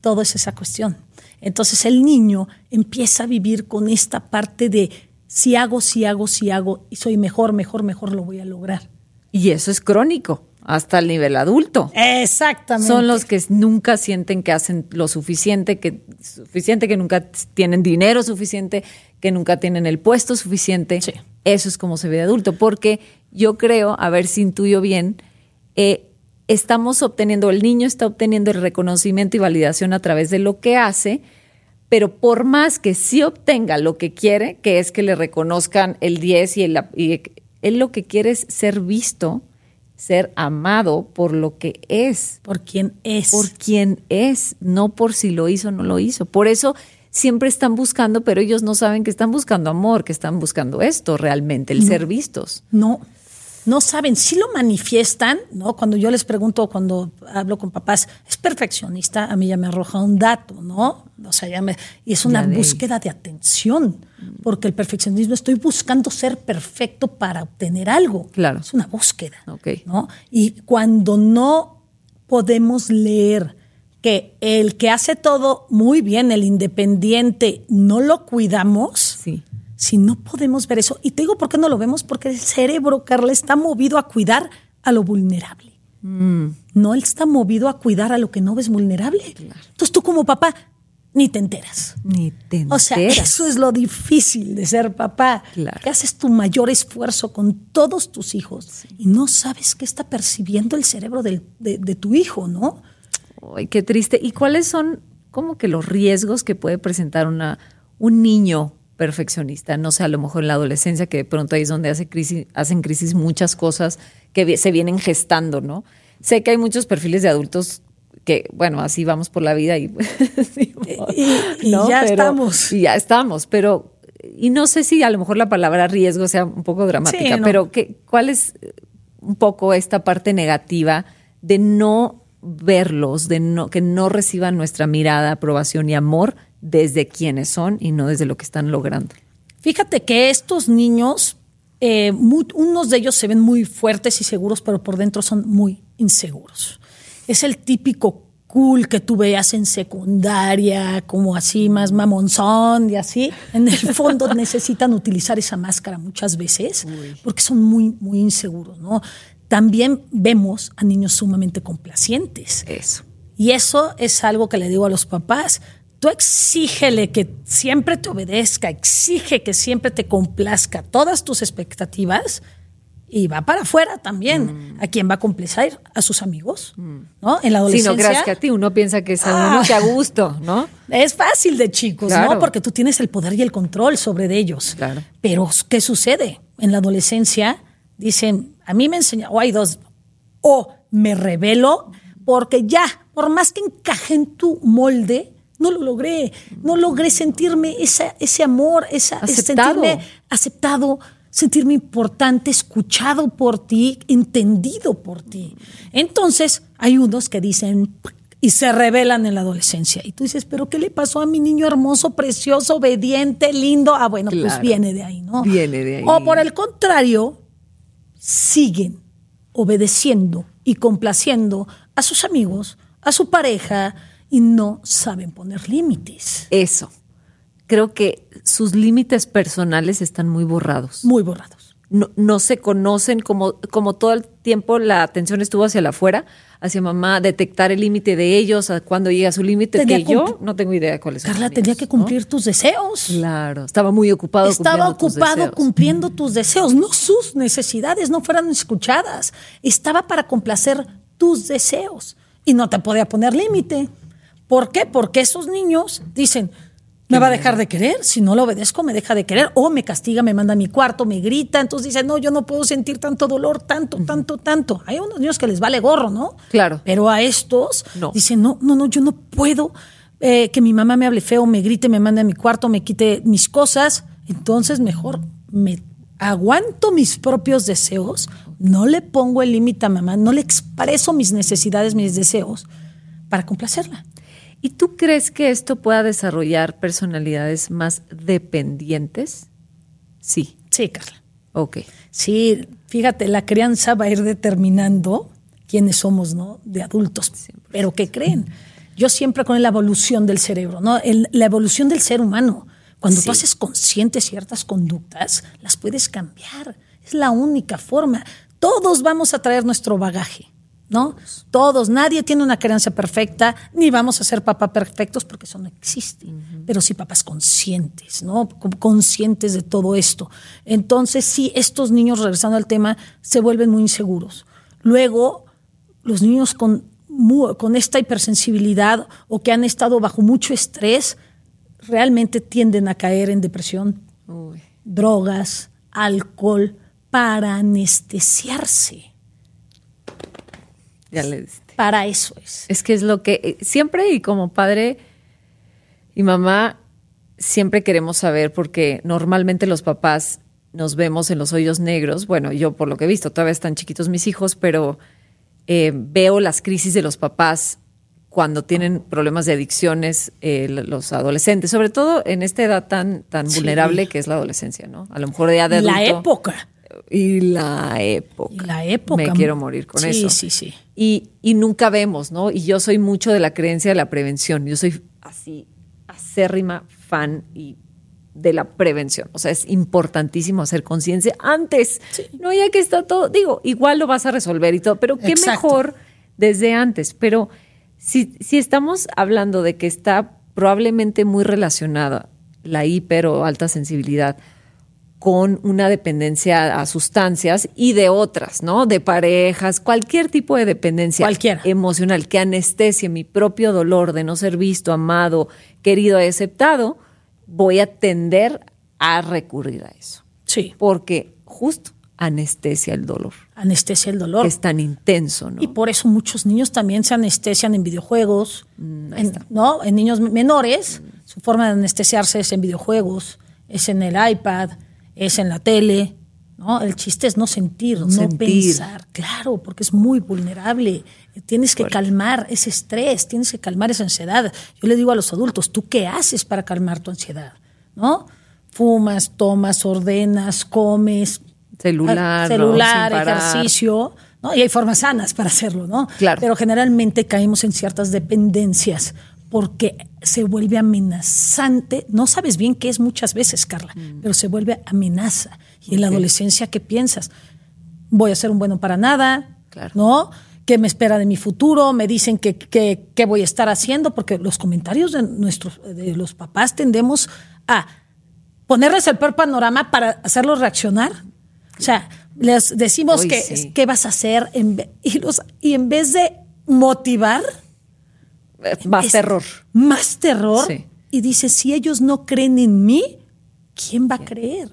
Todo es esa cuestión. Entonces el niño empieza a vivir con esta parte de si hago, si hago, si hago, y soy mejor, mejor, mejor lo voy a lograr. Y eso es crónico, hasta el nivel adulto. Exactamente. Son los que nunca sienten que hacen lo suficiente, que suficiente, que nunca tienen dinero suficiente, que nunca tienen el puesto suficiente. Sí. Eso es como se ve de adulto, porque yo creo, a ver si intuyo bien, eh, estamos obteniendo, el niño está obteniendo el reconocimiento y validación a través de lo que hace, pero por más que sí obtenga lo que quiere, que es que le reconozcan el 10 y, el, y él lo que quiere es ser visto, ser amado por lo que es por quien es. por quién es, no por si lo hizo o no lo hizo. Por eso siempre están buscando, pero ellos no saben que están buscando amor, que están buscando esto realmente, el ser vistos. No, no saben, sí lo manifiestan, ¿no? Cuando yo les pregunto, cuando hablo con papás, es perfeccionista, a mí ya me arroja un dato, ¿no? O sea, ya me, y es una de búsqueda de atención, porque el perfeccionismo estoy buscando ser perfecto para obtener algo. Claro. Es una búsqueda, Ok. ¿no? Y cuando no podemos leer que el que hace todo muy bien, el independiente, no lo cuidamos. Si no podemos ver eso, y te digo por qué no lo vemos, porque el cerebro, Carla, está movido a cuidar a lo vulnerable. No él está movido a cuidar a lo que no ves vulnerable. Entonces tú como papá, ni te enteras. Ni te enteras. O sea, eso es lo difícil de ser papá. Claro. Que haces tu mayor esfuerzo con todos tus hijos y no sabes qué está percibiendo el cerebro del- de, de tu hijo, ¿no? Ay, qué triste. ¿Y cuáles son como que los riesgos que puede presentar una, un niño perfeccionista? No sé, a lo mejor en la adolescencia, que de pronto ahí es donde hace crisis, hacen crisis muchas cosas que se vienen gestando, ¿no? Sé que hay muchos perfiles de adultos que, bueno, así vamos por la vida y, sí, y ya estamos. Y ya estamos, pero, y no sé si a lo mejor la palabra riesgo sea un poco dramática, Sí, no. pero ¿qué, ¿cuál es un poco esta parte negativa de no verlos, de no, que no reciban nuestra mirada, aprobación y amor desde quienes son y no desde lo que están logrando? Fíjate que estos niños, eh, unos de ellos se ven muy fuertes y seguros, pero por dentro son muy inseguros. Es el típico cool que tú veas en secundaria, como así más mamonzón y así. En el fondo necesitan utilizar esa máscara muchas veces porque son muy, muy inseguros, ¿no? También vemos a niños sumamente complacientes. Eso. Y eso es algo que le digo a los papás. Tú exígele que siempre te obedezca, exige que siempre te complazca todas tus expectativas y va para afuera también. ¿A quién va a complacer? A sus amigos, ¿no? En la Si adolescencia. no creas que a ti, uno piensa que es a Ah. uno que a gusto, ¿no? Es fácil de chicos, Claro. ¿no? Porque tú tienes el poder y el control sobre de ellos. Claro. Pero, ¿qué sucede? En la adolescencia dicen, a mí me enseña, o hay dos, o me revelo porque ya, por más que encaje en tu molde, no lo logré, no logré sentirme esa, ese amor, esa, Aceptado. sentirme aceptado, sentirme importante, escuchado por ti, entendido por ti. Entonces, hay unos que dicen y se revelan en la adolescencia. Y tú dices, pero ¿qué le pasó a mi niño hermoso, precioso, obediente, lindo? Ah, bueno, pues viene de ahí, ¿no? Viene de ahí. O por el contrario, siguen obedeciendo y complaciendo a sus amigos, a su pareja, y no saben poner límites. Eso. Creo que sus límites personales están muy borrados. Muy borrados. no, no se conocen, como, como todo el tiempo la atención estuvo hacia la afuera, hacia mamá, detectar el límite de ellos, a cuando llega su límite, que yo no tengo idea de cuáles son. Carla tenía que ¿no? cumplir tus deseos. Claro, estaba muy ocupado. Estaba tus ocupado cumpliendo tus deseos, no sus necesidades, no fueran escuchadas. Estaba para complacer tus deseos y no te podía poner límite. ¿Por qué? Porque esos niños dicen, me va a dejar de querer, si no lo obedezco me deja de querer, o me castiga, me manda a mi cuarto, me grita, entonces dicen, no, yo no puedo sentir tanto dolor, tanto, tanto, tanto. Hay unos niños que les vale gorro, ¿no? Claro. Pero a estos No. dicen, no, no, no, yo no puedo eh, que mi mamá me hable feo, me grite, me mande a mi cuarto, me quite mis cosas. Entonces mejor me aguanto mis propios deseos, no le pongo el límite a mamá, no le expreso mis necesidades, mis deseos para complacerla. ¿Y tú crees que esto pueda desarrollar personalidades más dependientes? Sí. Sí, Carla. Ok. Sí, fíjate, la crianza va a ir determinando quiénes somos, ¿no? De adultos. Pero ¿qué creen? Yo siempre con la evolución del cerebro, ¿no? El- la evolución del ser humano. Cuando Sí. tú haces consciente ciertas conductas, las puedes cambiar. Es la única forma. Todos vamos a traer nuestro bagaje, ¿no? Todos. Nadie tiene una crianza perfecta, ni vamos a ser papás perfectos porque eso no existe. Pero sí papás conscientes, ¿no? Conscientes de todo esto. Entonces, sí, estos niños, regresando al tema, se vuelven muy inseguros. Luego, los niños con, con esta hipersensibilidad o que han estado bajo mucho estrés, realmente tienden a caer en depresión, Uy. drogas, alcohol, para anestesiarse. Ya le diste. Para eso es. Es que es lo que eh, siempre y como padre y mamá siempre queremos saber porque normalmente los papás nos vemos en los hoyos negros. Bueno, yo por lo que he visto, todavía están chiquitos mis hijos, pero eh, veo las crisis de los papás cuando tienen problemas de adicciones, eh, los adolescentes, sobre todo en esta edad tan, tan Sí. vulnerable que es la adolescencia, ¿no? A lo mejor ya de Y la adulto- época. Y la época. Y la época. Me quiero morir con Sí, eso. sí, sí. Y, y nunca vemos, ¿no? Y yo soy mucho de la creencia de la prevención. Yo soy así, acérrima fan y de la prevención. O sea, es importantísimo hacer conciencia antes. No ya que está todo, digo, igual lo vas a resolver y todo, pero qué Exacto. mejor desde antes. Pero si, si estamos hablando de que está probablemente muy relacionada la hiper o alta sensibilidad con una dependencia a sustancias y de otras, ¿no? De parejas, cualquier tipo de dependencia emocional que anestesie mi propio dolor de no ser visto, amado, querido, aceptado, voy a tender a recurrir a eso. Sí. Porque justo anestesia el dolor. Anestesia el dolor. es tan intenso, ¿no? Y por eso muchos niños también se anestesian en videojuegos, mm, ¿no? En niños menores, su forma de anestesiarse es en videojuegos, es en el iPad, es en la tele, ¿no? El chiste es no sentir, no, pensar, claro, porque es muy vulnerable. Tienes que calmar ese estrés, tienes que calmar esa ansiedad. Yo le digo a los adultos, ¿tú qué haces para calmar tu ansiedad? ¿No? Fumas, tomas, ordenas, comes. Celular, celular, ejercicio. ¿no? Y hay formas sanas para hacerlo, ¿no? Claro. Pero generalmente caemos en ciertas dependencias porque se vuelve amenazante. No sabes bien qué es muchas veces, Carla, mm. pero se vuelve amenaza. Y en la adolescencia, ¿qué piensas? Voy a ser un bueno para nada, ¿no? ¿Qué me espera de mi futuro? Me dicen que, qué voy a estar haciendo, porque los comentarios de, nuestros, de los papás tendemos a ponerles el peor panorama para hacerlos reaccionar. O sea, les decimos que, qué vas a hacer y, los, y en vez de motivar, más terror. Más terror. Y dice, si ellos no creen en mí, ¿quién va a creer?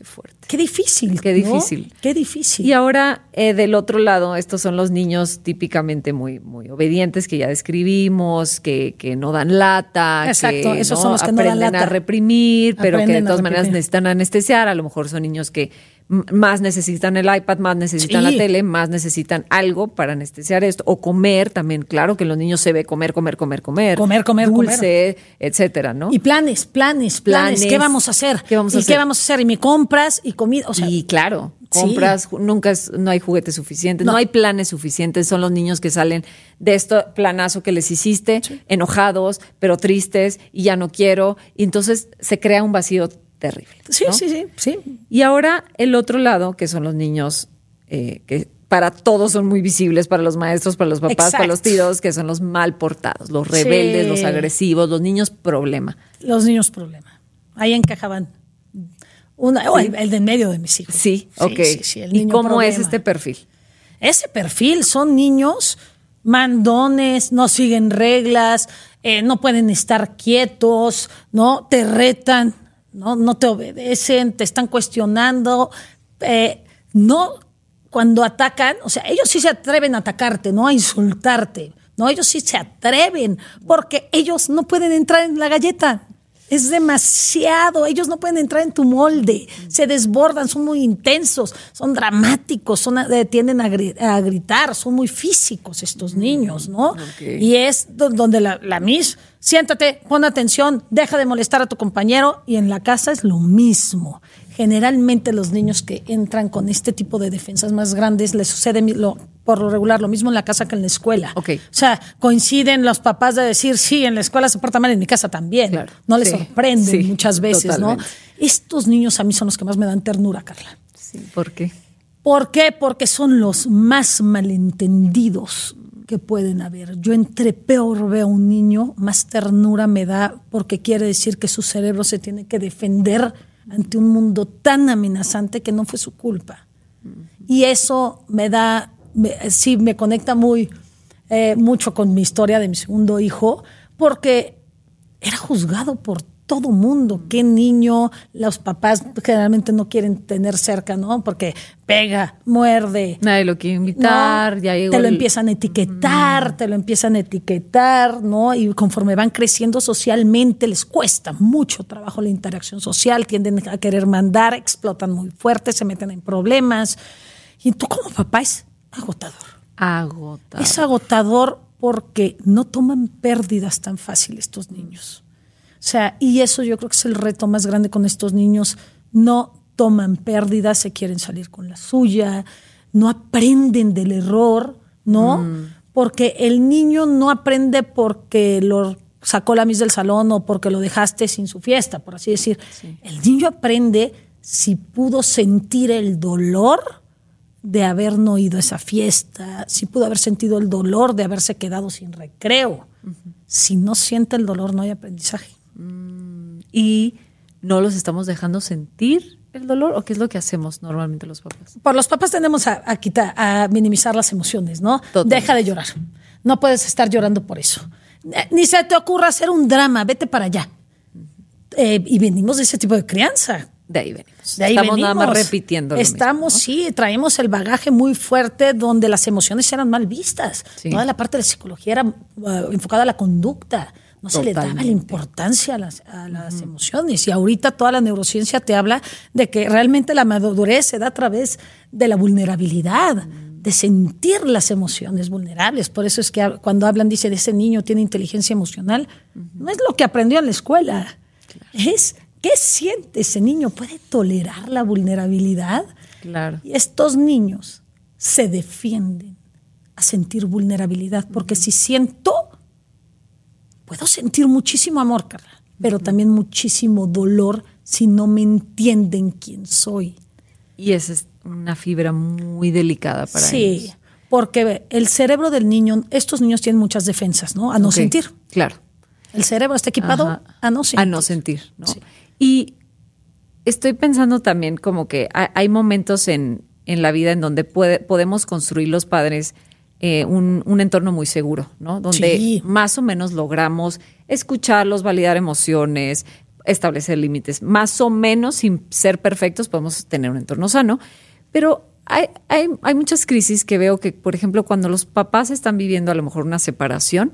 qué fuerte. Qué difícil. Qué difícil. Qué difícil. Y ahora, eh, del otro lado, estos son los niños típicamente muy, muy obedientes que ya describimos, que, que no dan lata. Exacto, esos son los que no dan lata. a reprimir, pero que de todas maneras necesitan anestesiar. A lo mejor son niños que más necesitan el iPad, más necesitan la tele, más necesitan algo para anestesiar esto. O comer también, claro que los niños se ve comer, comer, comer, comer. Comer, comer, dulce, etcétera, ¿no? Y planes, planes, planes, ¿Qué vamos a hacer? ¿Qué vamos a ¿Y hacer? qué vamos a hacer? Y me compras y comida. O sea, y claro, compras, nunca no hay juguetes suficientes, no. hay planes suficientes. Son los niños que salen de este planazo que les hiciste, enojados, pero tristes, y ya no quiero. Y entonces se crea un vacío terrible. Sí, sí, sí, sí. Y ahora el otro lado, que son los niños eh, que para todos son muy visibles, para los maestros, para los papás, para los tíos, que son los mal portados, los rebeldes, los agresivos, los niños problema. Los niños problema. Ahí encajaban. Una, el, de en medio de mis hijos. Sí, ok. ¿Y cómo es este perfil? Ese perfil son niños mandones, no siguen reglas, eh, no pueden estar quietos, ¿no? Te retan, ¿no? No te obedecen, te están cuestionando. Eh, no, cuando atacan, o sea, ellos sí se atreven a atacarte, ¿no? A insultarte, ¿no? Ellos sí se atreven, porque ellos no pueden entrar en la galleta. Es demasiado, ellos no pueden entrar en tu molde, se desbordan, son muy intensos, son dramáticos, son, eh, tienden a, gritar, son muy físicos estos niños, ¿no? Y es donde la, la Miss siéntate, pon atención, deja de molestar a tu compañero y en la casa es lo mismo. Generalmente los niños que entran con este tipo de defensas más grandes les sucede lo, por lo regular lo mismo en la casa que en la escuela. Okay. O sea, coinciden los papás de decir, sí, en la escuela se porta mal, en mi casa también. No les sorprende muchas veces, ¿no? Estos niños a mí son los que más me dan ternura, Carla. Sí, ¿por qué? ¿Por qué? Porque son los más malentendidos que pueden haber. Yo entre peor veo a un niño, más ternura me da porque quiere decir que su cerebro se tiene que defender ante un mundo tan amenazante que no fue su culpa. Y eso me da, sí, me conecta muy, eh, mucho con mi historia de mi segundo hijo, porque era juzgado por todo mundo. ¿Qué niño los papás generalmente no quieren tener cerca, no? Porque pega, muerde. Nadie lo quiere invitar, ya Te lo empiezan a etiquetar, te lo empiezan a etiquetar, ¿no? Y conforme van creciendo socialmente, les cuesta mucho trabajo la interacción social, tienden a querer mandar, explotan muy fuerte, se meten en problemas. Y tú como papá es agotador. Agotador. Es agotador porque no toman pérdidas tan fácil estos niños. O sea, y eso yo creo que es el reto más grande con estos niños. No toman pérdidas, se quieren salir con la suya, no aprenden del error, ¿no? Mm. Porque el niño no aprende porque lo sacó la mis del salón o porque lo dejaste sin su fiesta, por así decir. El niño aprende si pudo sentir el dolor de haber no ido a esa fiesta, si pudo haber sentido el dolor de haberse quedado sin recreo. Si no siente el dolor, no hay aprendizaje. Y no los estamos dejando sentir el dolor o qué es lo que hacemos normalmente los papás? Por los papás tendemos a, a quitar, a minimizar las emociones, ¿no? Totalmente. Deja de llorar. No puedes estar llorando por eso. Eh, Ni se te ocurra hacer un drama, vete para allá. Eh, y venimos de ese tipo de crianza. De ahí venimos. De ahí estamos nada más venimos. repitiendo. Estamos, mismo, sí, traemos el bagaje muy fuerte donde las emociones eran mal vistas. Sí. Toda la parte de la psicología era eh, enfocada a la conducta. No se le daba la importancia a las, a las emociones. Y ahorita toda la neurociencia te habla de que realmente la madurez se da a través de la vulnerabilidad, de sentir las emociones vulnerables. Por eso es que cuando hablan, dice, de ese niño tiene inteligencia emocional, no es lo que aprendió en la escuela. Es qué siente ese niño. ¿Puede tolerar la vulnerabilidad? Claro. Y estos niños se defienden a sentir vulnerabilidad, porque si siento, puedo sentir muchísimo amor, Carla, pero también muchísimo dolor si no me entienden quién soy. Y esa es una fibra muy delicada para sí, ellos. porque ve, el cerebro del niño, estos niños tienen muchas defensas, ¿no? A no sentir. Claro. El cerebro está equipado Ajá. a no sentir. A no sentir, ¿no? Sí. Y estoy pensando también como que ha- hay momentos en, en la vida en donde puede- podemos construir los padres eh, un, un entorno muy seguro, ¿no? Donde Sí. más o menos logramos escucharlos, validar emociones, establecer límites. Más o menos, sin ser perfectos, podemos tener un entorno sano. Pero hay, hay, hay muchas crisis que veo que, por ejemplo, cuando los papás están viviendo a lo mejor una separación,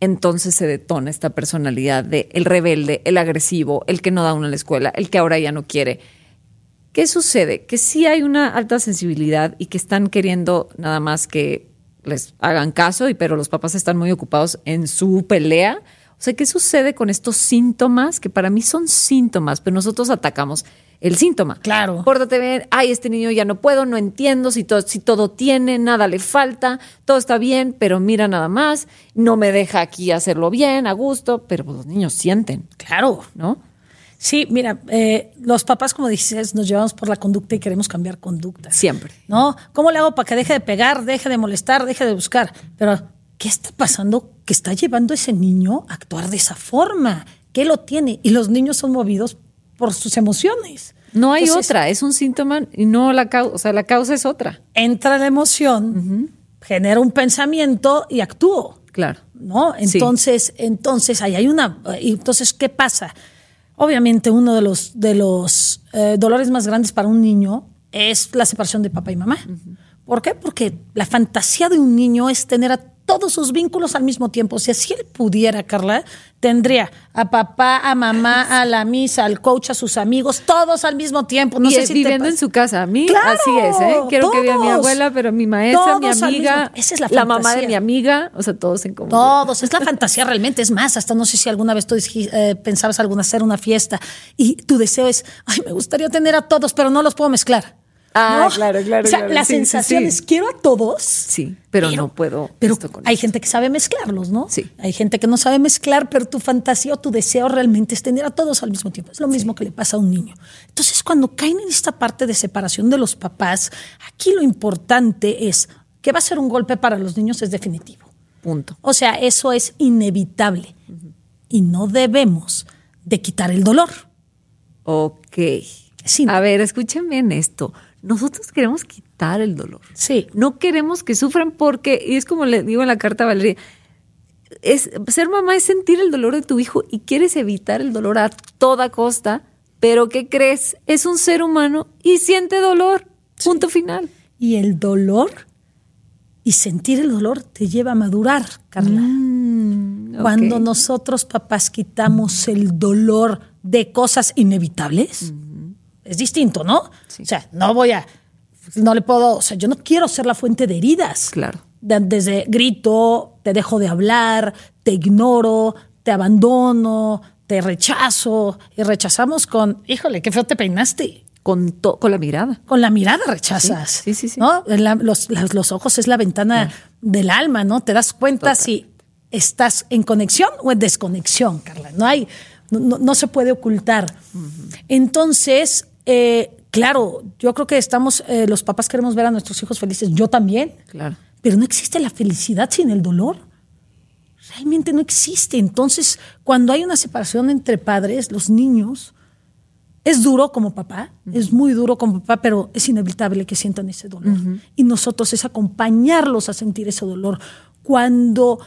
entonces se detona esta personalidad de el rebelde, el agresivo, el que no da uno en la escuela, el que ahora ya no quiere. ¿Qué sucede? Que sí hay una alta sensibilidad y que están queriendo nada más que les hagan caso, y pero los papás están muy ocupados en su pelea. O sea, ¿qué sucede con estos síntomas que para mí son síntomas, pero nosotros atacamos el síntoma? Claro. Pórtate bien, ay, este niño ya no puedo, no entiendo si todo, si todo tiene, nada le falta, todo está bien, pero mira nada más, no me deja aquí hacerlo bien, a gusto, pero pues los niños sienten, Claro. ¿no? Sí, mira, eh, los papás, como dices, nos llevamos por la conducta y queremos cambiar conducta. Siempre. ¿No? ¿Cómo le hago para que deje de pegar, deje de molestar, deje de buscar? Pero, ¿qué está pasando que está llevando a ese niño a actuar de esa forma? ¿Qué lo tiene? Y los niños son movidos por sus emociones. No hay Entonces, otra, es un síntoma y no la causa, o sea, la causa es otra. Entra la emoción, genera un pensamiento y actúo. Claro. ¿no? Sí. Entonces, entonces ahí hay una. y Entonces, ¿qué pasa? Obviamente, uno de los, de los eh, dolores más grandes para un niño es la separación de papá y mamá. ¿Por qué? Porque la fantasía de un niño es tener a todos sus vínculos al mismo tiempo. Si así él pudiera, Carla, tendría a papá, a mamá, a la misa, al coach, a sus amigos, todos al mismo tiempo. No y sé si viviendo en su casa. A mí Claro, así es, ¿eh? Quiero que vea a mi todos. abuela, pero mi maestra, mi Todos amiga, esa es la mamá de mi amiga, o sea, todos en común. Todos, es la fantasía realmente. Es más, hasta no sé si alguna vez tú eh, pensabas alguna hacer una fiesta y tu deseo es, ay, me gustaría tener a todos, pero no los puedo mezclar. Ah, ¿No? claro, claro, O sea, claro. la Sí, sensación sí. es, quiero a todos. Sí, pero, no puedo. Pero esto con hay esto. gente que sabe mezclarlos, ¿no? Sí. Hay gente que no sabe mezclar, pero tu fantasía o tu deseo realmente es tener a todos al mismo tiempo. Es lo mismo que le pasa a un niño. Entonces, cuando caen en esta parte de separación de los papás, aquí lo importante es que va a ser un golpe para los niños, es definitivo. Punto. O sea, eso es inevitable. Y no debemos de quitar el dolor. Ok. Sí. A ver, escúchenme en esto. Nosotros queremos quitar el dolor. Sí. No queremos que sufran porque, y es como le digo en la carta a Valeria, es, ser mamá es sentir el dolor de tu hijo y quieres evitar el dolor a toda costa, pero ¿qué crees? Es un ser humano y siente dolor. Punto final. Y el dolor y sentir el dolor te lleva a madurar, Carla. Cuando ok. nosotros, papás, quitamos el dolor de cosas inevitables, es distinto, ¿no? O sea, no voy a, no le puedo, o sea, yo no quiero ser la fuente de heridas. Claro. De- desde grito, te dejo de hablar, te ignoro, te abandono, te rechazo. Y rechazamos con, híjole, qué feo te peinaste. Con, to- con la mirada. Con la mirada rechazas. Sí, sí, sí, sí. ¿no? La- los, las- los ojos es la ventana del alma, ¿no? Te das cuenta si estás en conexión o en desconexión, Carla. No hay, no, no- no se puede ocultar. Entonces, eh, claro, yo creo que estamos, eh, los papás queremos ver a nuestros hijos felices, yo también. Claro. Pero no existe la felicidad sin el dolor. realmente no existe. Entonces, cuando hay una separación entre padres, los niños, es duro como papá, es muy duro como papá, pero es inevitable que sientan ese dolor. Y nosotros es acompañarlos a sentir ese dolor. Cuando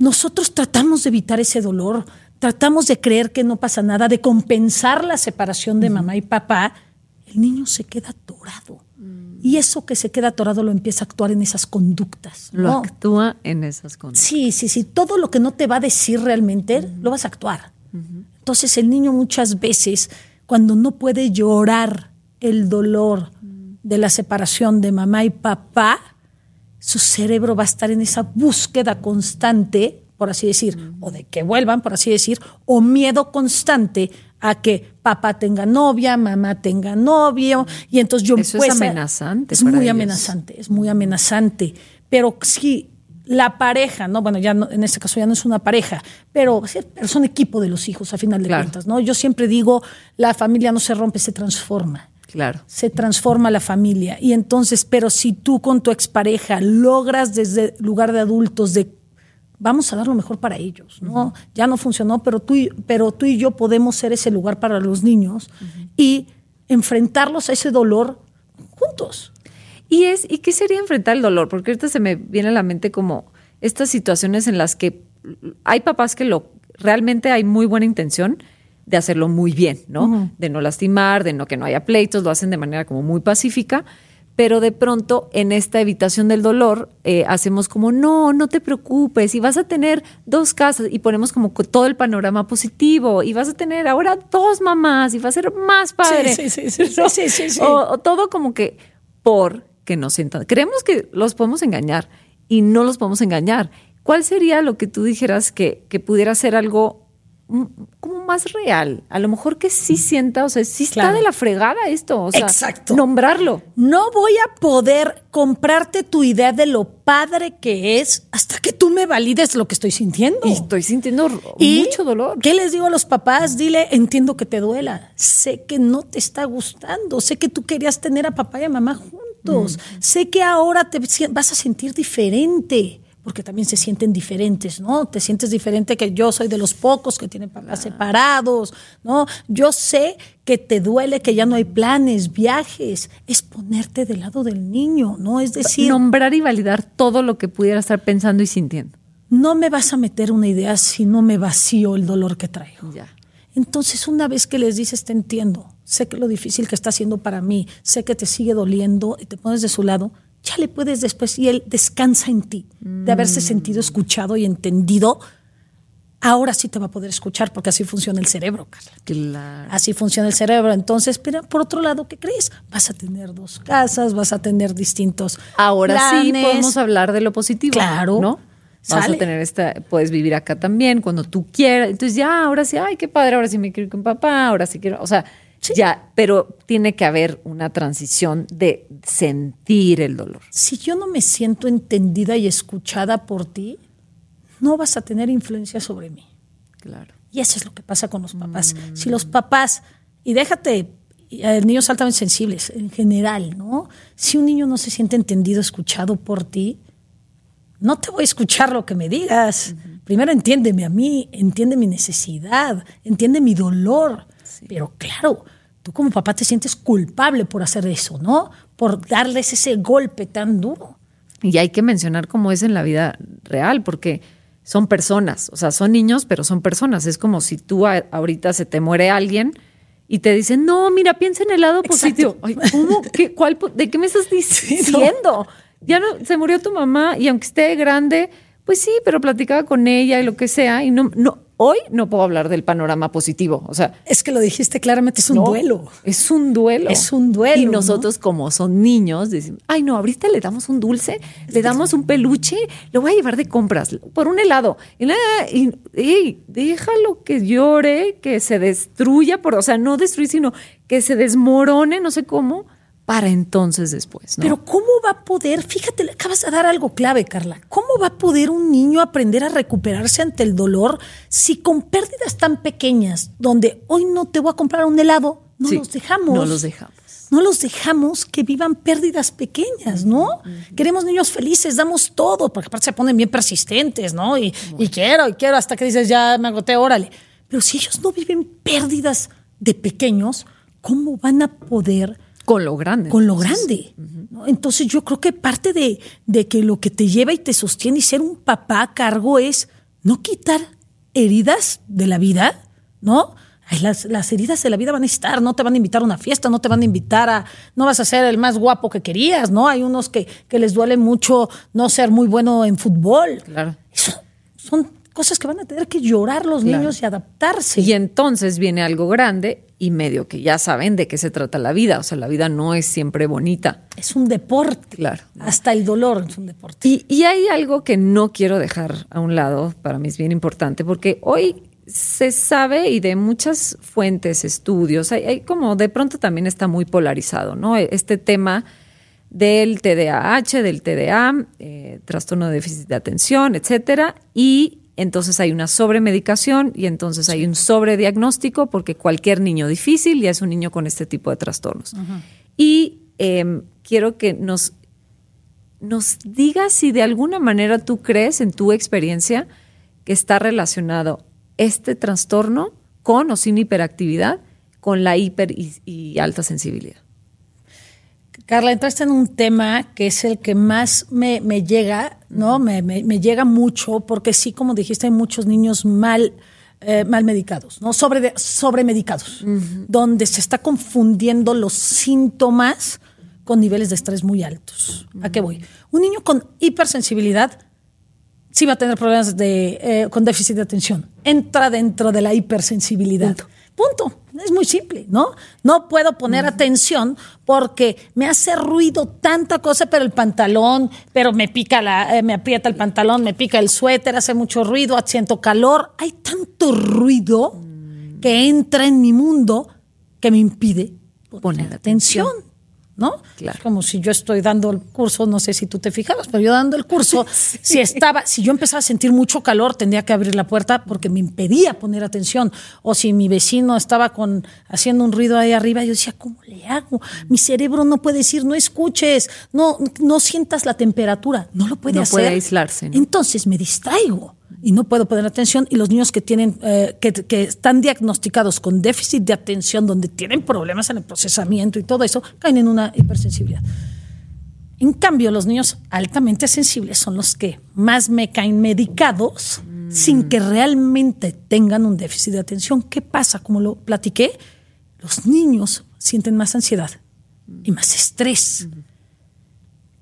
nosotros tratamos de evitar ese dolor, tratamos de creer que no pasa nada, de compensar la separación de mamá y papá, el niño se queda atorado. Y eso que se queda atorado lo empieza a actuar en esas conductas. Lo actúa en esas conductas. Sí, sí, sí. Todo lo que no te va a decir realmente, lo vas a actuar. Entonces el niño muchas veces, cuando no puede llorar el dolor de la separación de mamá y papá, su cerebro va a estar en esa búsqueda constante, por así decir, o de que vuelvan, por así decir, o miedo constante a que papá tenga novia, mamá tenga novio, y entonces yo Eso es amenazante. Es muy amenazante, es muy amenazante. Pero sí, la pareja, ¿no? Bueno, ya en este caso ya no es una pareja, pero, son equipo de los hijos a final de cuentas, ¿no? Yo siempre digo, la familia no se rompe, se transforma. Claro. Se transforma la familia. Y entonces, pero si tú con tu expareja logras desde lugar de adultos de vamos a dar lo mejor para ellos, ¿no? Ya no funcionó, pero tú, y, pero tú y yo podemos ser ese lugar para los niños y enfrentarlos a ese dolor juntos. ¿Y, es, ¿Y qué sería enfrentar el dolor? Porque ahorita se me viene a la mente como estas situaciones en las que hay papás que lo realmente hay muy buena intención de hacerlo muy bien, ¿no? De no lastimar, de no que no haya pleitos, lo hacen de manera como muy pacífica, pero de pronto en esta evitación del dolor eh, hacemos como, no, no te preocupes, y vas a tener dos casas, y ponemos como todo el panorama positivo, y vas a tener ahora dos mamás, y va a ser más padre. Sí, sí, sí. sí, sí, sí o, todo como que por que nos sientan. Creemos que los podemos engañar y no los podemos engañar. ¿Cuál sería lo que tú dijeras que, que pudiera ser algo como más real. A lo mejor que sí sienta, o sea, sí está de la fregada esto. O sea, Exacto. Nombrarlo. No voy a poder comprarte tu idea de lo padre que es hasta que tú me valides lo que estoy sintiendo. Y estoy sintiendo mucho dolor. ¿Qué les digo a los papás? Dile, entiendo que te duela. Sé que no te está gustando. Sé que tú querías tener a papá y a mamá juntos. Mm. Sé que ahora te vas a sentir diferente porque también se sienten diferentes, ¿no? Te sientes diferente que yo soy de los pocos que tienen papás separados, ¿no? Yo sé que te duele que ya no hay planes, viajes, es ponerte del lado del niño, ¿no? Es decir... Nombrar y validar todo lo que pudiera estar pensando y sintiendo. No me vas a meter una idea si no me vacío el dolor que traigo. Ya. Entonces, una vez que les dices, te entiendo, sé que lo difícil que está haciendo para mí, sé que te sigue doliendo y te pones de su lado, ya le puedes después y él descansa en ti de haberse sentido escuchado y entendido. Ahora sí te va a poder escuchar porque así funciona el cerebro, Carla. Claro. Así funciona el cerebro. Entonces, pero por otro lado, ¿qué crees? Vas a tener dos casas, vas a tener distintos. Ahora sí podemos hablar de lo positivo. Claro. ¿No? Vas a tener esta, puedes vivir acá también cuando tú quieras. Entonces ya, ahora sí, ay, qué padre, ahora sí me quiero ir con papá, ahora sí quiero, o sea, ya, pero tiene que haber una transición de sentir el dolor. Si yo no me siento entendida y escuchada por ti, no vas a tener influencia sobre mí. Claro. Y eso es lo que pasa con los papás. Si los papás, y déjate, niños altamente sensibles en general, ¿no? Si un niño no se siente entendido, escuchado por ti, no te voy a escuchar lo que me digas. Primero entiéndeme a mí, entiende mi necesidad, entiende mi dolor. Pero claro, tú como papá te sientes culpable por hacer eso, ¿no? Por darles ese golpe tan duro. Y hay que mencionar cómo es en la vida real, porque son personas, o sea, son niños, pero son personas. Es como si tú ahorita se te muere alguien y te dicen, no, mira, piensa en el lado positivo. ¿cómo? ¿Qué, cuál, ¿De qué me estás diciendo? Ya no, se murió tu mamá y aunque esté grande, pues sí, pero platicaba con ella y lo que sea, y no, no, hoy no puedo hablar del panorama positivo. O sea, es que lo dijiste claramente, es un duelo. Es un duelo. Es un duelo. Y nosotros, como son niños, decimos, ay, no, ahorita le damos un dulce, le damos un peluche, lo voy a llevar de compras por un helado. Y, y, déjalo que llore, que se destruya, por, o sea, no destruir, sino que se desmorone, no sé cómo para entonces después. ¿no? Pero ¿cómo va a poder, fíjate, le acabas de dar algo clave, Carla, ¿cómo va a poder un niño aprender a recuperarse ante el dolor si con pérdidas tan pequeñas, donde hoy no te voy a comprar un helado, no los dejamos? No los dejamos. no los dejamos que vivan pérdidas pequeñas, ¿no? Queremos niños felices, damos todo, porque aparte se ponen bien persistentes, ¿no? Y, y quiero, y quiero, hasta que dices, ya me agoté, órale. Pero si ellos no viven pérdidas de pequeños, ¿cómo van a poder con lo grande. Con lo grande. Entonces yo creo que parte de, de, que lo que te lleva y te sostiene y ser un papá a cargo es no quitar heridas de la vida, ¿no? las, las, heridas de la vida van a estar, no te van a invitar a una fiesta, no te van a invitar a, no vas a ser el más guapo que querías, ¿no? Hay unos que, que les duele mucho no ser muy bueno en fútbol. Claro. Eso son cosas que van a tener que llorar los niños y adaptarse. Y entonces viene algo grande y medio que ya saben de qué se trata la vida. O sea, la vida no es siempre bonita. Es un deporte. Claro. Hasta el dolor es un deporte. Y, y hay algo que no quiero dejar a un lado, para mí es bien importante, porque hoy se sabe y de muchas fuentes, estudios, hay, como de pronto también está muy polarizado, ¿no? Este tema del TDAH, del TDA, eh, trastorno de déficit de atención, etcétera, y entonces hay una sobremedicación y entonces hay un sobrediagnóstico porque cualquier niño difícil ya es un niño con este tipo de trastornos. Y em, quiero que nos, nos digas si de alguna manera tú crees en tu experiencia que está relacionado este trastorno con o sin hiperactividad, con la hiper y, alta sensibilidad. Carla, entraste en un tema que es el que más me, llega, ¿no? Me, llega mucho, porque sí, como dijiste, hay muchos niños mal, eh, mal medicados, ¿no? Sobre, sobremedicados, donde se está confundiendo los síntomas con niveles de estrés muy altos. ¿A qué voy? Un niño con hipersensibilidad sí va a tener problemas de, eh, con déficit de atención. Entra dentro de la hipersensibilidad. Punto. Es muy simple, ¿no? No puedo poner atención porque me hace ruido tanta cosa, pero el pantalón, pero me pica la, eh, me aprieta el pantalón, me pica el suéter, hace mucho ruido, siento calor. Hay tanto ruido que entra en mi mundo que me impide poner, atención. ¿No? Claro. Como si yo estoy dando el curso, no sé si tú te fijabas, pero yo dando el curso, si estaba, si yo empezaba a sentir mucho calor, tendría que abrir la puerta porque me impedía poner atención. O si mi vecino estaba con haciendo un ruido ahí arriba, yo decía, ¿cómo le hago? Mi cerebro no puede decir, no escuches, no, no sientas la temperatura, no lo puede no hacer. Puede aislarse. Entonces me distraigo y no puedo poner atención. Y los niños que tienen, eh, que, que, están diagnosticados con déficit de atención, donde tienen problemas en el procesamiento y todo eso, caen en una hipersensibilidad. En cambio, los niños altamente sensibles son los que más me caen medicados sin que realmente tengan un déficit de atención. ¿Qué pasa? Como lo platiqué, los niños sienten más ansiedad y más estrés.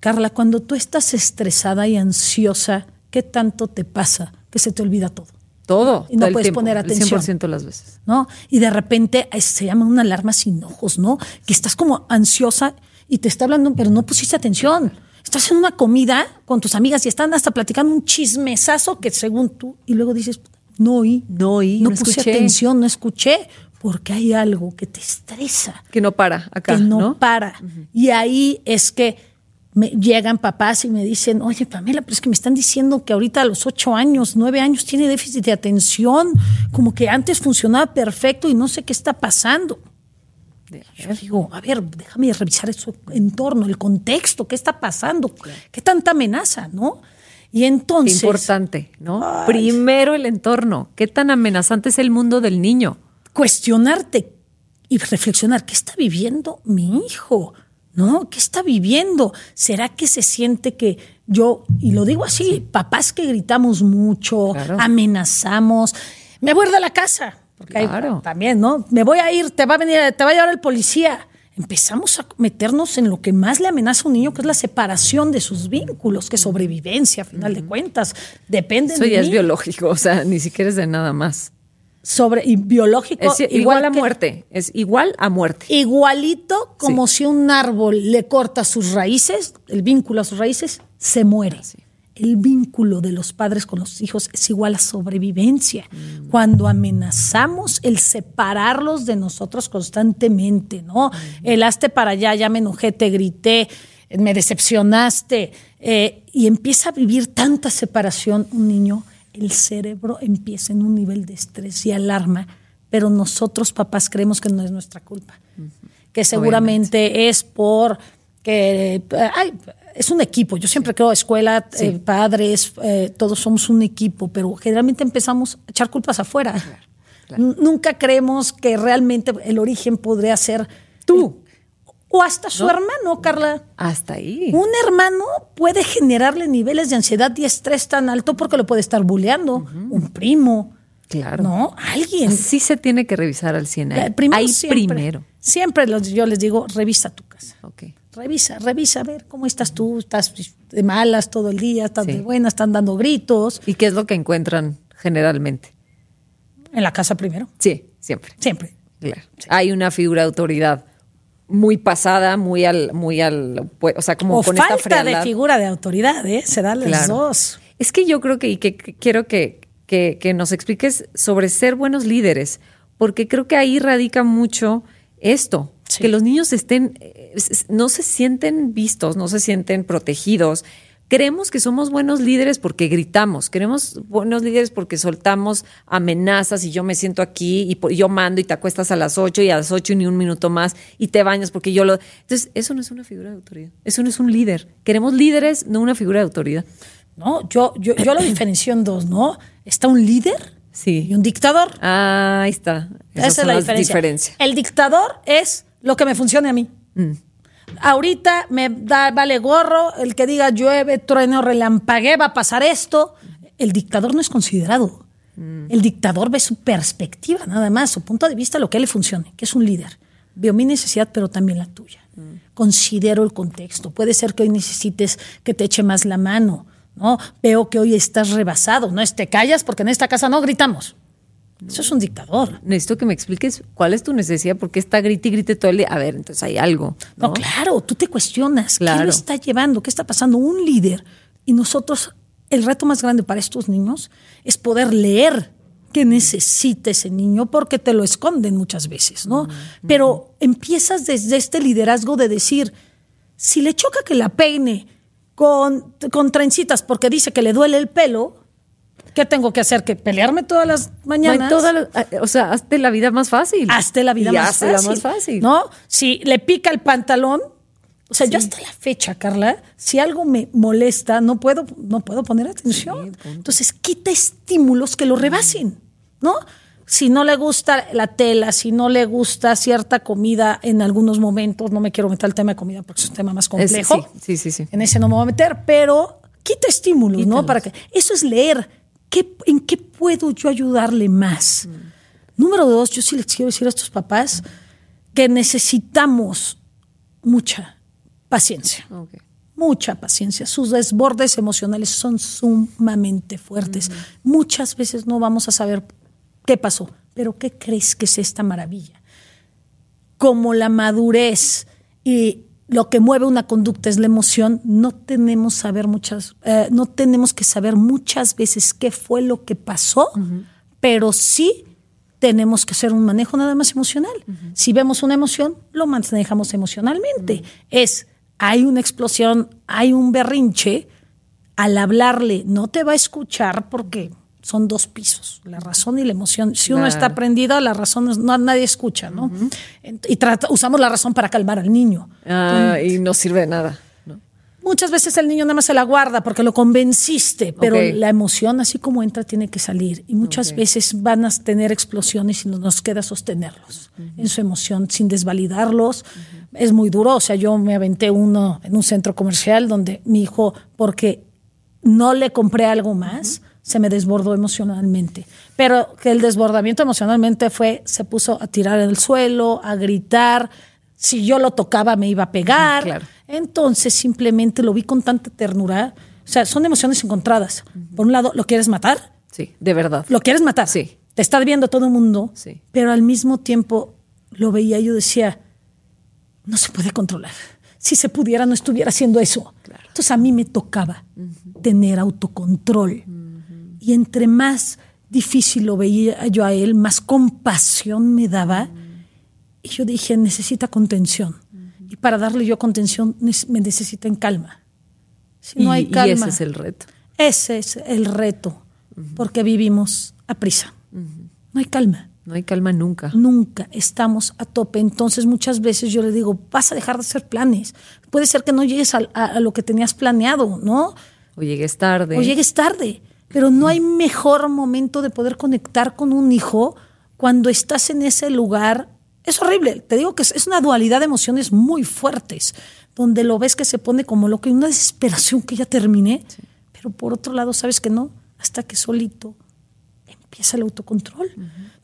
Carla, cuando tú estás estresada y ansiosa, ¿qué tanto te pasa que se te olvida todo? Todo. Y no puedes poner atención. 100% las veces. ¿No? Y de repente se llama una alarma sin ojos, ¿no? Que estás como ansiosa y te está hablando, pero no pusiste atención. Estás en una comida con tus amigas y están hasta platicando un chismesazo que según tú, y luego dices, no oí, no oí, no, puse atención, no escuché, porque hay algo que te estresa. Que no para acá. Que no, ¿no? para. Y ahí es que me llegan papás y me dicen, oye Pamela, pero es que me están diciendo que ahorita a los ocho años, nueve años tiene déficit de atención, como que antes funcionaba perfecto y no sé qué está pasando. Yo digo, a ver, déjame revisar su entorno, el contexto, qué está pasando, qué tanta amenaza, ¿no? Y entonces... Qué importante, ¿no? Primero el entorno, qué tan amenazante es el mundo del niño. Cuestionarte y reflexionar, ¿qué está viviendo mi hijo? ¿No? ¿Qué está viviendo? ¿Será que se siente que yo, y lo digo así, papás que gritamos mucho, amenazamos, me voy de la casa, porque también, ¿no? Me voy a ir, te va a venir, te va a llevar el policía. Empezamos a meternos en lo que más le amenaza a un niño, que es la separación de sus vínculos, que es sobrevivencia, a final de cuentas. Depende Eso ya es biológico, o sea, ni siquiera es de nada más sobre y biológico. Es igual, a muerte, es igual a muerte. Igualito como si un árbol le corta sus raíces, el vínculo a sus raíces, se muere. El vínculo de los padres con los hijos es igual a sobrevivencia. Mm. Cuando amenazamos el separarlos de nosotros constantemente, ¿no? Mm. El hazte para allá, ya me enojé, te grité, me decepcionaste, eh, y empieza a vivir tanta separación un niño el cerebro empieza en un nivel de estrés y alarma, pero nosotros papás creemos que no es nuestra culpa. que seguramente es por que ay, es un equipo. Yo siempre creo escuela, eh, padres, eh, todos somos un equipo, pero generalmente empezamos a echar culpas afuera. Nunca creemos que realmente el origen podría ser tú. O hasta su hermano, Carla. Hasta ahí. Un hermano puede generarle niveles de ansiedad y estrés tan alto porque lo puede estar bulleando. Un primo. Claro. ¿No? Alguien. Sí se tiene que revisar al 100 ahí. Primero, primero. Siempre yo les digo, revisa tu casa. Ok. Revisa, revisa, a ver cómo estás tú, estás de malas todo el día, estás de buenas, están dando gritos. ¿Y qué es lo que encuentran generalmente? En la casa primero. Sí, siempre. Siempre. Claro. Hay una figura de autoridad muy pasada, muy al, muy al, o sea, como con falta esta de figura de autoridad, ¿eh? Se da las dos. Es que yo creo que, y que, quiero que, que, que, nos expliques sobre ser buenos líderes, porque creo que ahí radica mucho esto, que los niños estén, eh, no se sienten vistos, no se sienten protegidos. Creemos que somos buenos líderes porque gritamos, queremos buenos líderes porque soltamos amenazas y yo me siento aquí y yo mando y te acuestas a las ocho y a las ocho y ni un minuto más y te bañas porque yo lo... Entonces, eso no es una figura de autoridad, eso no es un líder. Queremos líderes, no una figura de autoridad. No, yo, yo, yo lo diferencio en dos, ¿no? Está un líder sí. y un dictador. Ah, ahí está. Esa es la diferencia. El dictador es lo que me funcione a mí. Mm. Ahorita me da, vale gorro el que diga llueve, trueno, relampague, va a pasar esto. El dictador no es considerado. Mm. El dictador ve su perspectiva, nada más, su punto de vista, lo que le funcione, que es un líder. Veo mi necesidad, pero también la tuya. Mm. Considero el contexto. Puede ser que hoy necesites que te eche más la mano. ¿no? Veo que hoy estás rebasado. No es te callas porque en esta casa no gritamos. Eso es un dictador. Necesito que me expliques cuál es tu necesidad, porque está grite y grite todo el día. A ver, entonces hay algo. No, claro, tú te cuestionas. ¿Qué lo está llevando? ¿Qué está pasando? Un líder. Y nosotros, el reto más grande para estos niños es poder leer qué necesita ese niño, porque te lo esconden muchas veces, ¿no? Pero empiezas desde este liderazgo de decir, si le choca que la peine con, con trencitas porque dice que le duele el pelo, ¿Qué tengo que hacer? ¿Que pelearme todas las mañanas? Eh, o sea, hazte la vida más fácil. Hazte la vida más, fácil, más fácil. ¿No? Si le pica el pantalón, o sea, yo hasta la fecha, Carla, si algo me molesta, no puedo, no puedo poner atención. Entonces, quita estímulos que lo rebasen, ¿no? Si no le gusta la tela, si no le gusta cierta comida en algunos momentos, no me quiero meter al tema de comida porque es un tema más complejo. sí, sí, sí, En ese no me voy a meter, pero quita estímulos, ¿no? Para que eso es leer ¿En qué puedo yo ayudarle más? Número dos, yo sí les quiero decir a estos papás que necesitamos mucha paciencia. Mucha paciencia. Sus desbordes emocionales son sumamente fuertes. Muchas veces no vamos a saber qué pasó, pero ¿qué crees que es esta maravilla? Como la madurez y lo que mueve una conducta es la emoción, no tenemos, saber muchas, eh, no tenemos que saber muchas veces qué fue lo que pasó, pero sí tenemos que hacer un manejo nada más emocional. Si vemos una emoción, lo manejamos emocionalmente. Es, hay una explosión, hay un berrinche, al hablarle no te va a escuchar porque son dos pisos, la razón y la emoción. Si uno está prendida, la razón no, nadie escucha, ¿no? Y usamos la razón para calmar al niño. Ah, y no sirve de nada. Muchas veces el niño nada más se la guarda porque lo convenciste, pero la emoción, así como entra, tiene que salir. Y muchas veces van a tener explosiones y nos queda sostenerlos en su emoción sin desvalidarlos. Es muy duro. O sea, yo me aventé uno en un centro comercial donde mi hijo, porque no le compré algo más, se me desbordó emocionalmente. Pero que el desbordamiento emocionalmente fue, se puso a tirar en el suelo, a gritar. Si yo lo tocaba me iba a pegar. Entonces simplemente lo vi con tanta ternura. O sea, son emociones encontradas. Por un lado, ¿lo quieres matar? Sí, de verdad. ¿Lo quieres matar? Sí. Te está viendo todo el mundo. Sí. Pero al mismo tiempo lo veía y yo decía, no se puede controlar. Si se pudiera, no estuviera haciendo eso. Entonces a mí me tocaba tener autocontrol y entre más difícil lo veía yo a él, más compasión me daba. Y yo dije, necesita contención. Y para darle yo contención me necesita en calma. Si no hay calma. Y ese es el reto. Ese es el reto, porque vivimos a prisa. No hay calma. No hay calma nunca. Nunca estamos a tope. Entonces muchas veces yo le digo, vas a dejar de hacer planes. Puede ser que no llegues a, a lo que tenías planeado, ¿no? O llegues tarde. O llegues tarde. Pero no hay mejor momento de poder conectar con un hijo cuando estás en ese lugar. Es horrible. Te digo que es una dualidad de emociones muy fuertes, donde lo ves que se pone como loco y una desesperación que ya terminé. Pero por otro lado, sabes que no, hasta que solito empieza el autocontrol,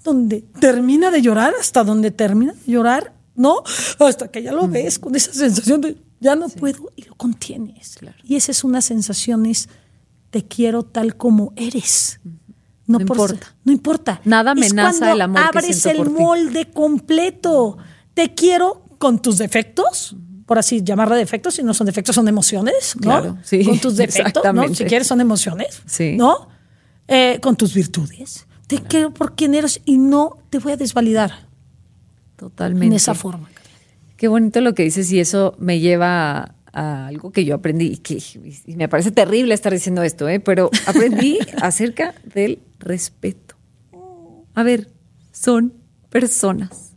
donde termina de llorar, hasta donde termina de llorar, ¿no? Hasta que ya lo ves con esa sensación de ya no puedo y lo contienes. Y esa es una sensación, es te quiero tal como eres. No, importa. No importa. Nada amenaza el amor. Abres el molde completo. Te quiero con tus defectos, por así llamarle defectos, si no son defectos, son emociones, ¿no? Claro, sí, con tus defectos, ¿no? Si quieres, son emociones, sí. ¿no? Eh, con tus virtudes. Te quiero por quien eres y no te voy a desvalidar. Totalmente. En esa forma. Qué bonito lo que dices y eso me lleva a, algo que yo aprendí y que y me parece terrible estar diciendo esto, ¿eh? pero aprendí acerca del respeto. A ver, son personas.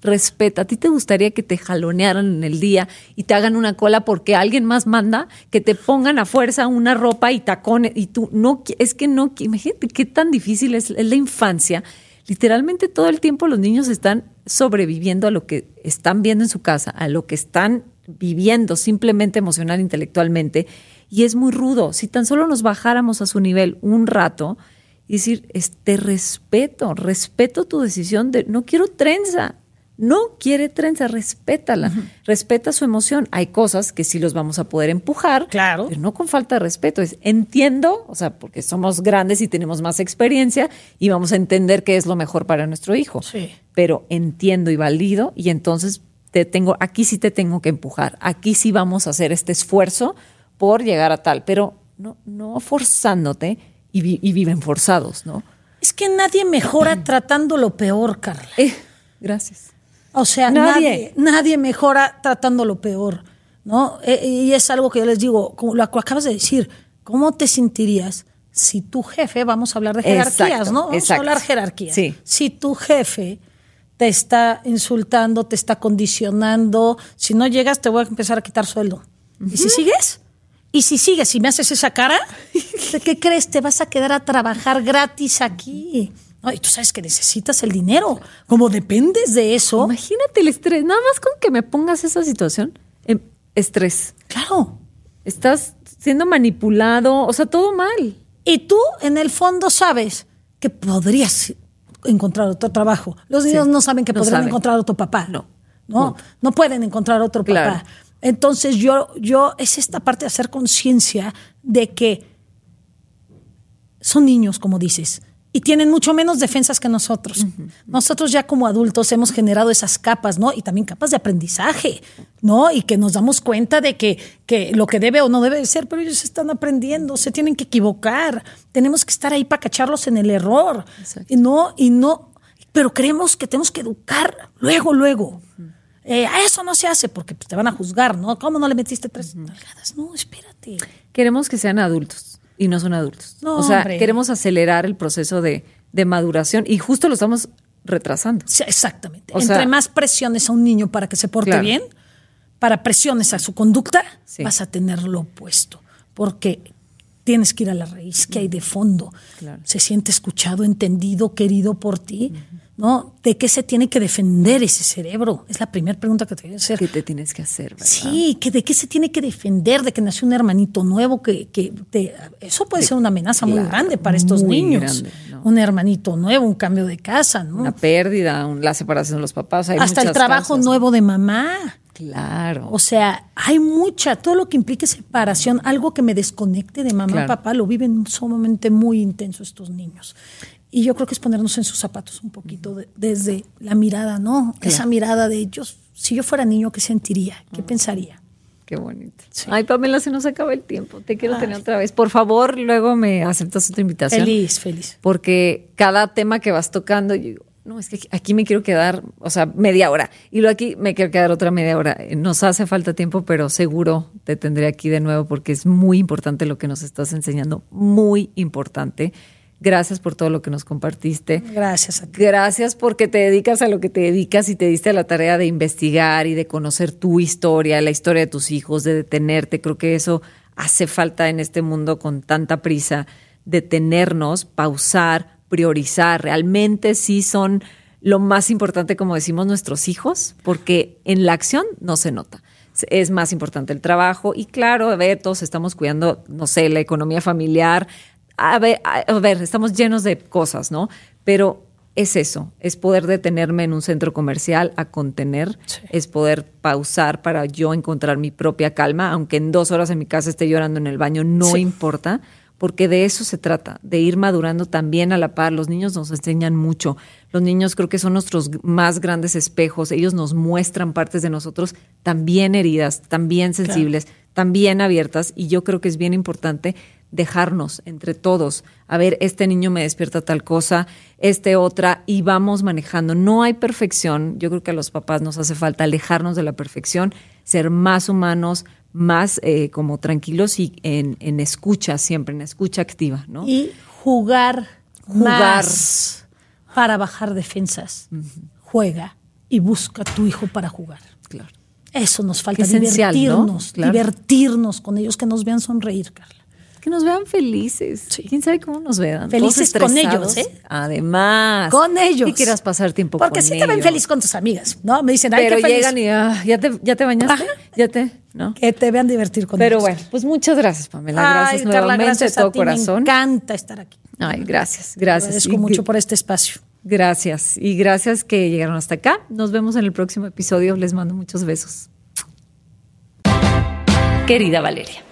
Respeta. ¿A ti te gustaría que te jalonearan en el día y te hagan una cola porque alguien más manda? Que te pongan a fuerza una ropa y tacones y tú no, es que no, imagínate qué tan difícil es la infancia literalmente todo el tiempo los niños están sobreviviendo a lo que están viendo en su casa, a lo que están viviendo simplemente emocional, intelectualmente, y es muy rudo. Si tan solo nos bajáramos a su nivel un rato y decir, este respeto, respeto tu decisión de no quiero trenza, no quiere trenza, respétala, respeta su emoción. Hay cosas que sí los vamos a poder empujar, claro. pero no con falta de respeto. Es, entiendo, o sea, porque somos grandes y tenemos más experiencia y vamos a entender qué es lo mejor para nuestro hijo. Sí. Pero entiendo y valido y entonces te tengo, aquí sí te tengo que empujar, aquí sí vamos a hacer este esfuerzo por llegar a tal, pero no, no forzándote y, y viven forzados, ¿no? Es que nadie mejora tratando lo peor, Carla. Eh, gracias. O sea, nadie, nadie, mejora tratando lo peor, ¿no? E, y es algo que yo les digo, como lo acabas de decir, ¿cómo te sentirías si tu jefe, vamos a hablar de jerarquías, ¿no? Vamos a hablar jerarquías. Sí. Si tu jefe te está insultando, te está condicionando, si no llegas te voy a empezar a quitar sueldo. ¿Y si sigues? Y si sigues y me haces esa cara, ¿de qué crees? Te vas a quedar a trabajar gratis aquí. Ay, tú sabes que necesitas el dinero. Como dependes de eso. Imagínate el estrés. Nada más con que me pongas esa situación. Em, estrés. Claro. Estás siendo manipulado. O sea, todo mal. Y tú, en el fondo, sabes que podrías encontrar otro trabajo. Los niños no saben que podrían encontrar otro papá. No. No, no, pueden encontrar otro papá. Entonces, yo, yo, es esta parte de hacer conciencia de que son niños, como dices y tienen mucho menos defensas que nosotros. Nosotros ya como adultos hemos generado esas capas, ¿no? Y también capas de aprendizaje, ¿no? Y que nos damos cuenta de que, que lo que debe o no debe ser, pero ellos están aprendiendo, se tienen que equivocar. Tenemos que estar ahí para cacharlos en el error. Y no, y no, pero creemos que tenemos que educar luego, luego. Eh, a eso no se hace porque te van a juzgar, ¿no? ¿Cómo no le metiste tres nalgadas? No, espérate. Queremos que sean adultos y no son adultos. o sea, queremos acelerar el proceso de, maduración y justo lo estamos retrasando. exactamente. Entre más presiones a un niño para que se porte bien, para presiones a su conducta, vas a tener lo opuesto. Porque tienes que ir a la raíz que hay de fondo. Se siente escuchado, entendido, querido por ti. ¿No? ¿De qué se tiene que defender ese cerebro? Es la primera pregunta que te voy a hacer. ¿Qué te tienes que hacer? Sí, que ¿de qué se tiene que defender? De que nació un hermanito nuevo, que, que eso puede ser una amenaza muy grande para estos niños. Un hermanito nuevo, un cambio de casa, ¿no? Una pérdida, la separación de los papás. Hasta el trabajo nuevo de mamá. Claro. O sea, hay mucha, todo lo que implique separación, algo que me desconecte de mamá y papá, lo viven sumamente muy intenso estos niños. Y yo creo que es ponernos en sus zapatos un poquito desde la mirada, ¿no? Esa mirada de ellos. Si yo fuera niño, ¿qué sentiría? ¿Qué pensaría? Qué bonito. Ay, Pamela, se nos acaba el tiempo. Te quiero tener otra vez. Por favor, luego me aceptas otra invitación. Feliz, feliz. Porque cada tema que vas tocando, yo digo, no, es que aquí me quiero quedar, o sea, media hora. Y luego aquí me quiero quedar otra media hora. Nos hace falta tiempo, pero seguro te tendré aquí de nuevo porque es muy importante lo que nos estás enseñando. Muy importante Gracias por todo lo que nos compartiste. Gracias a ti. Gracias porque te dedicas a lo que te dedicas y te diste a la tarea de investigar y de conocer tu historia, la historia de tus hijos, de detenerte. Creo que eso hace falta en este mundo con tanta prisa, detenernos, pausar, priorizar. Realmente sí son lo más importante, como decimos, nuestros hijos, porque en la acción no se nota es más importante el trabajo y claro, a ver, todos estamos cuidando, no sé, la economía familiar, a ver, a ver, estamos llenos de cosas, ¿no? Pero es eso, es poder detenerme en un centro comercial a contener, es poder pausar para yo encontrar mi propia calma, aunque en dos horas en mi casa esté llorando en el baño, no importa, porque de eso se trata, de ir madurando también a la par. Los niños nos enseñan mucho, los niños creo que son nuestros más grandes espejos, ellos nos muestran partes de nosotros también heridas, también sensibles, también abiertas, y yo creo que es bien importante dejarnos entre todos, a ver, este niño me despierta tal cosa, este otra, y vamos manejando. No hay perfección, yo creo que a los papás nos hace falta alejarnos de la perfección, ser más humanos, más eh, como tranquilos y en, en, escucha siempre, en escucha activa, ¿no? Y jugar, jugar. para bajar defensas. Juega y busca a tu hijo para jugar. Claro. Eso nos falta, divertirnos, divertirnos con ellos, que nos vean sonreír, Carla que nos vean felices. ¿Quién sabe cómo nos vean? Felices con ellos, ¿eh? Además. Con ellos. Y quieras pasar tiempo Porque con ellos. Porque sí te ven feliz con tus amigas, ¿no? Me dicen, ay, Pero qué feliz. llegan y ah, ¿ya, te, ya te bañaste, ya te, ¿no? Que te vean divertir con Pero ellos. bueno, pues muchas gracias, Pamela. Gracias ay, nuevamente Carla, gracias de todo a ti. corazón. Me encanta estar aquí. Ay, gracias, gracias. Te agradezco mucho por este espacio. Gracias. Y gracias que llegaron hasta acá. Nos vemos en el próximo episodio. Les mando muchos besos. Querida Valeria.